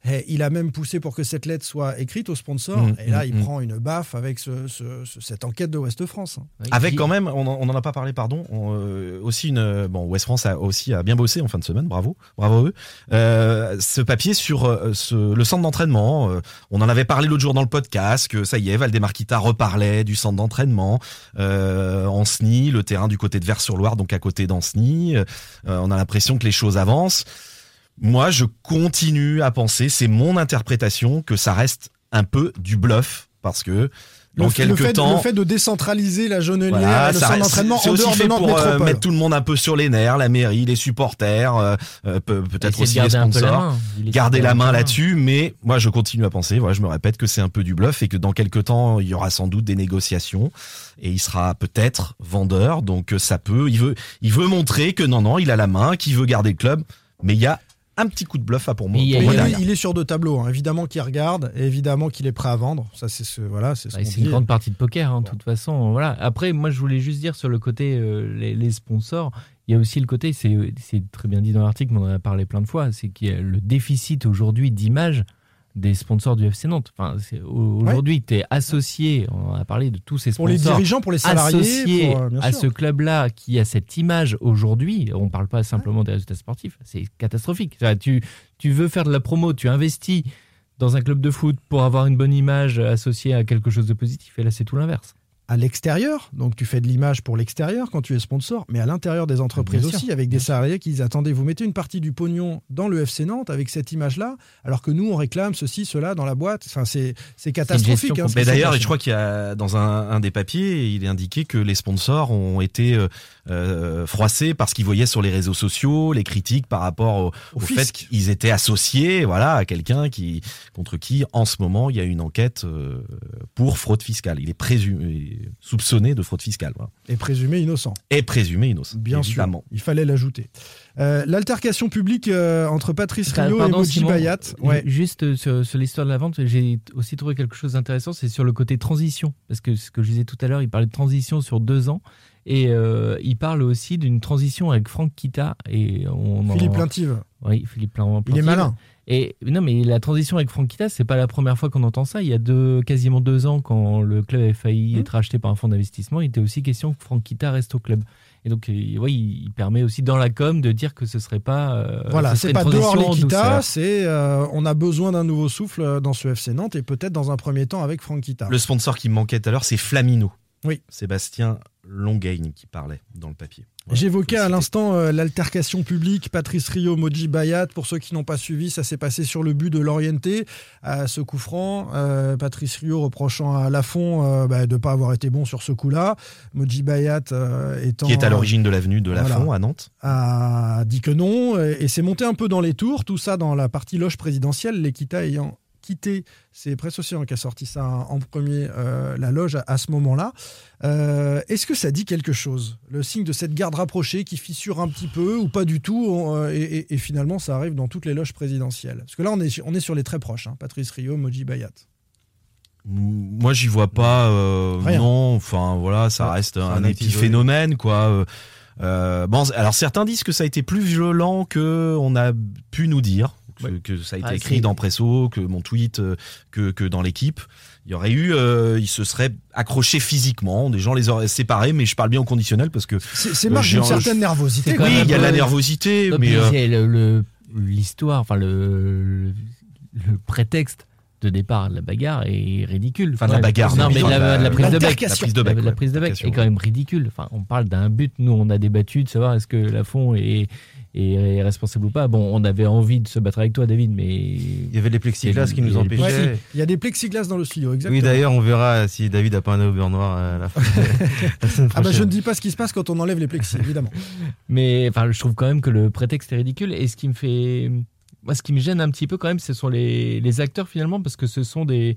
Et il a même poussé pour que cette lettre soit écrite aux sponsors. Mmh, et là, mmh, il mmh. prend une baffe avec ce- ce- ce- cette enquête de Ouest France. Avec Qui- quand même, on en, on en a pas parlé, pardon, on, euh, aussi une, bon, West France a aussi a bien bossé en fin de semaine, bravo, bravo à eux. Euh, ce papier sur euh, ce, le centre d'entraînement, euh, on en avait parlé l'autre jour dans le podcast que ça y est, Valdemarquita reparlait du centre d'entraînement euh, en SNI, le terrain du côté de Vers-sur-Loire, donc à côté d'Anceny. Euh, on a l'impression que les choses avancent. Moi, je continue à penser, c'est mon interprétation, que ça reste un peu du bluff parce que dans le, quelques le fait, temps, le fait de décentraliser la jaunelière voilà, le ça centre d'entraînement c'est en aussi dehors de fait pour euh, Métropole. mettre tout le monde un peu sur les nerfs, la mairie, les supporters, euh, euh, peut- peut-être aussi les sponsors. Garder de la main là-dessus, mais moi je continue à penser, voilà, je me répète que c'est un peu du bluff et que dans quelques temps il y aura sans doute des négociations et il sera peut-être vendeur, donc ça peut, il veut, il veut montrer que non non, il a la main, qu'il veut garder le club, mais il y a un petit coup de bluff à pour moi. Il pour est sur deux tableaux. hein. Évidemment qu'il regarde, et évidemment qu'il est prêt à vendre. Ça, c'est ce, voilà, c'est ce Bah, une dit. grande partie de poker, hein, de toute façon. Voilà. Après, moi, je voulais juste dire sur le côté euh, les, les sponsors, il y a aussi le côté, c'est c'est très bien dit dans l'article, mais on en a parlé plein de fois, c'est qu'il y a le déficit aujourd'hui d'image des sponsors du FC Nantes. Enfin, aujourd'hui, tu es associé, on a parlé de tous ces Pour les sponsors. dirigeants, pour les salariés, associé pour, euh, à ce club-là qui a cette image aujourd'hui, on ne parle pas simplement des résultats sportifs, c'est catastrophique. Tu, tu veux faire de la promo, tu investis dans un club de foot pour avoir une bonne image associée à quelque chose de positif, et là c'est tout l'inverse. À l'extérieur, donc tu fais de l'image pour l'extérieur quand tu es sponsor, mais à l'intérieur des entreprises Bien sûr, aussi, avec des salariés qui disent attendez, vous mettez une partie du pognon dans le FC Nantes avec cette image-là, alors que nous on réclame ceci, cela dans la boîte. Enfin, c'est catastrophique. hein, Mais d'ailleurs, je crois qu'il y a dans un, un des papiers, il est indiqué que les sponsors ont été euh, euh, froissés parce qu'ils voyaient sur les réseaux sociaux les critiques par rapport au, Au au fait qu'ils étaient associés, voilà, à quelqu'un qui contre qui, en ce moment, il y a une enquête euh, pour fraude fiscale. Il est présumé, soupçonné de fraude fiscale, voilà. est présumé innocent. et présumé innocent. Bien évidemment. sûr, il fallait l'ajouter. Euh, L'altercation publique euh, entre Patrice Rio et Moji Bayat. Ouais. Juste euh, sur, sur l'histoire de la vente, j'ai aussi trouvé quelque chose d'intéressant, c'est sur le côté transition. Parce que ce que je disais tout à l'heure, il parlait de transition sur deux ans. Et euh, il parle aussi d'une transition avec Franck Kita. Et on en- Philippe Lintive. Oui, Philippe Plin- Il est Plantive. malin. Et non, mais la transition avec Franck Kita, c'est pas la première fois qu'on entend ça. Il y a deux, quasiment deux ans, quand le club avait failli Mmh. être racheté par un fonds d'investissement, il était aussi question que Franck Kita reste au club. Et donc, ouais, il permet aussi dans la com de dire que ce serait pas. euh, Voilà, ce c'est une pas dehors l'Equita, c'est euh, on a besoin d'un nouveau souffle euh, dans ce FC Nantes et peut-être dans un premier temps avec Franck Kita. Le sponsor qui me manquait tout à l'heure, c'est Flamino. Oui. Sébastien Longagne qui parlait dans le papier. Voilà, J'évoquais à l'instant euh, l'altercation publique Patrice Rio, Moji Bayat. Pour ceux qui n'ont pas suivi, ça s'est passé sur le but de l'Orienté à ce coup franc. Euh, Patrice Rio reprochant à Lafont euh, bah, de ne pas avoir été bon sur ce coup-là. Moji Bayat étant Qui est à l'origine de l'avenue de Voilà. Lafont à Nantes. a dit que non et, et c'est monté un peu dans les tours, tout ça dans la partie loge présidentielle, l'Equita ayant quitté, c'est Presse Océan qui a sorti ça en premier, euh, la loge à, à ce moment-là. Euh, Est-ce que ça dit quelque chose Le signe de cette garde rapprochée qui fissure un petit peu ou pas du tout on, euh, et, et- et finalement ça arrive dans toutes les loges présidentielles? Parce que là on est, on est sur les très proches, hein, Patrice Rio, Moji Bayat. Moi, j'y vois pas. euh, non, enfin voilà, ça Ouais, reste un, un petit épisode. phénomène, quoi. Euh, bon, alors certains disent que ça a été plus violent que on a pu nous dire, que, que ça a été Ah, écrit dans Presso, que mon tweet, euh, que, que dans l'équipe. Il y aurait eu, euh, ils se seraient accrochés physiquement, des gens les auraient séparés, mais je parle bien au conditionnel parce que C'est c'est Euh, marque j'ai d'une un- certaine nervosité. Oui, il y a de la nervosité, Non, mais euh, c'est le- le- l'histoire, enfin le, le prétexte de départ de la bagarre est ridicule. Enfin, de la bagarre, non, mais de la, la- de la prise de bec. La prise de bec, La- la ouais, prise de bec l'altercation, est quand même ridicule. Enfin, on parle d'un but. Nous, on a débattu de savoir est-ce que Lafont est, est responsable ou pas. Bon, on avait envie de se battre avec toi, David, mais Il y avait les plexiglas qui nous empêchaient. Ouais, il y a des plexiglas dans le studio, exactement. Oui, d'ailleurs, on verra si David a pas un beurre noir à la fin. la semaine Ah bah je ne dis pas ce qui se passe quand on enlève les plexis, évidemment. Mais enfin, je trouve quand même que le prétexte est ridicule. Et ce qui me fait. Moi, ce qui me gêne un petit peu quand même, ce sont les, les acteurs finalement, parce que ce sont des,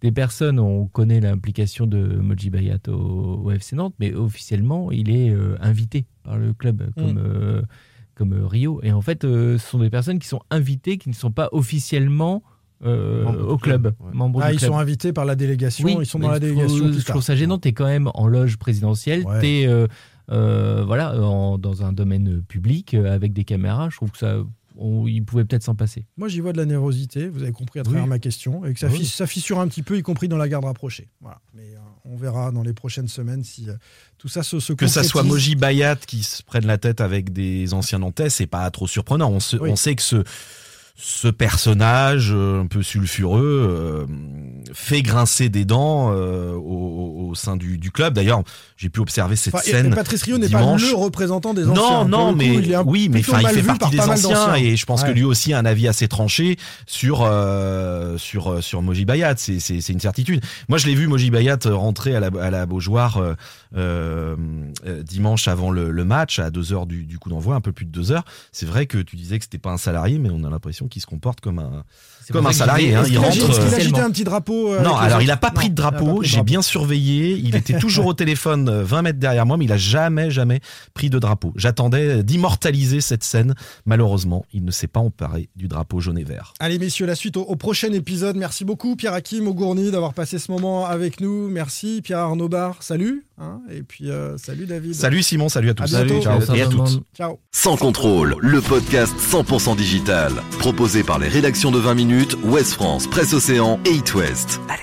des personnes. On connaît l'implication de Moji Bayat au, au FC Nantes, mais officiellement, il est euh, invité par le club, comme, Mm. euh, comme euh, Rio. Et en fait, euh, ce sont des personnes qui sont invitées, qui ne sont pas officiellement euh, au club. club, ouais. membres Ah, ils club. sont invités par la délégation, Oui, ils sont dans la je délégation. trouve- je trouve ça gênant. T'es quand même en loge présidentielle. Ouais. T'es euh, euh, voilà en- dans un domaine public euh, avec des caméras. Je trouve que ça, on, il pouvait peut-être s'en passer. Moi, j'y vois de la nervosité, vous avez compris à travers Oui. ma question, et que ça, oui. fisse- ça fissure un petit peu, y compris dans la garde rapprochée. Voilà. Mais euh, on verra dans les prochaines semaines si euh, tout ça se, se que ça soit. Moji Bayat qui se prenne la tête avec des anciens Nantais, c'est pas trop surprenant. On, se- Oui. on sait que ce, ce personnage euh, un peu sulfureux euh, fait grincer des dents euh, au, au sein du, du club. D'ailleurs, j'ai pu observer cette Enfin, scène. et Patrice Rio n'est pas le représentant des anciens. Non, non, coup, mais il est oui, mais enfin, il fait partie par des anciens et je pense Ouais. que lui aussi a un avis assez tranché sur euh, sur sur Moji Bayat. C'est une certitude. Moi, je l'ai vu Moji Bayat rentrer à la à la Beaujoire euh, euh, euh, dimanche avant le, le match à deux heures du, du coup d'envoi, un peu plus de deux heures. C'est vrai que tu disais que c'était pas un salarié, mais on a l'impression qu'il se comporte comme un comme un salarié. hein. Il Est-ce rentre. qu'il a euh, un petit drapeau euh, non, alors il a pas pris de drapeau. J'ai bien surveillé. Il était toujours au téléphone euh, 20 mètres derrière moi, mais il a jamais, jamais pris de drapeau. J'attendais d'immortaliser cette scène. Malheureusement, il ne s'est pas emparé du drapeau jaune et vert. Allez messieurs, la suite au, au prochain épisode. Merci beaucoup Pierre Hakim Augourny d'avoir passé ce moment avec nous. Merci Pierre Arnaud Bar, salut. hein. et puis euh, salut David. Salut Simon, salut à tous. À bientôt. Ciao. Et à toutes. Ciao. Sans contrôle, le podcast 100% digital. Proposé par les rédactions de 20 Ouest France, Presse Océan et It West. Allez,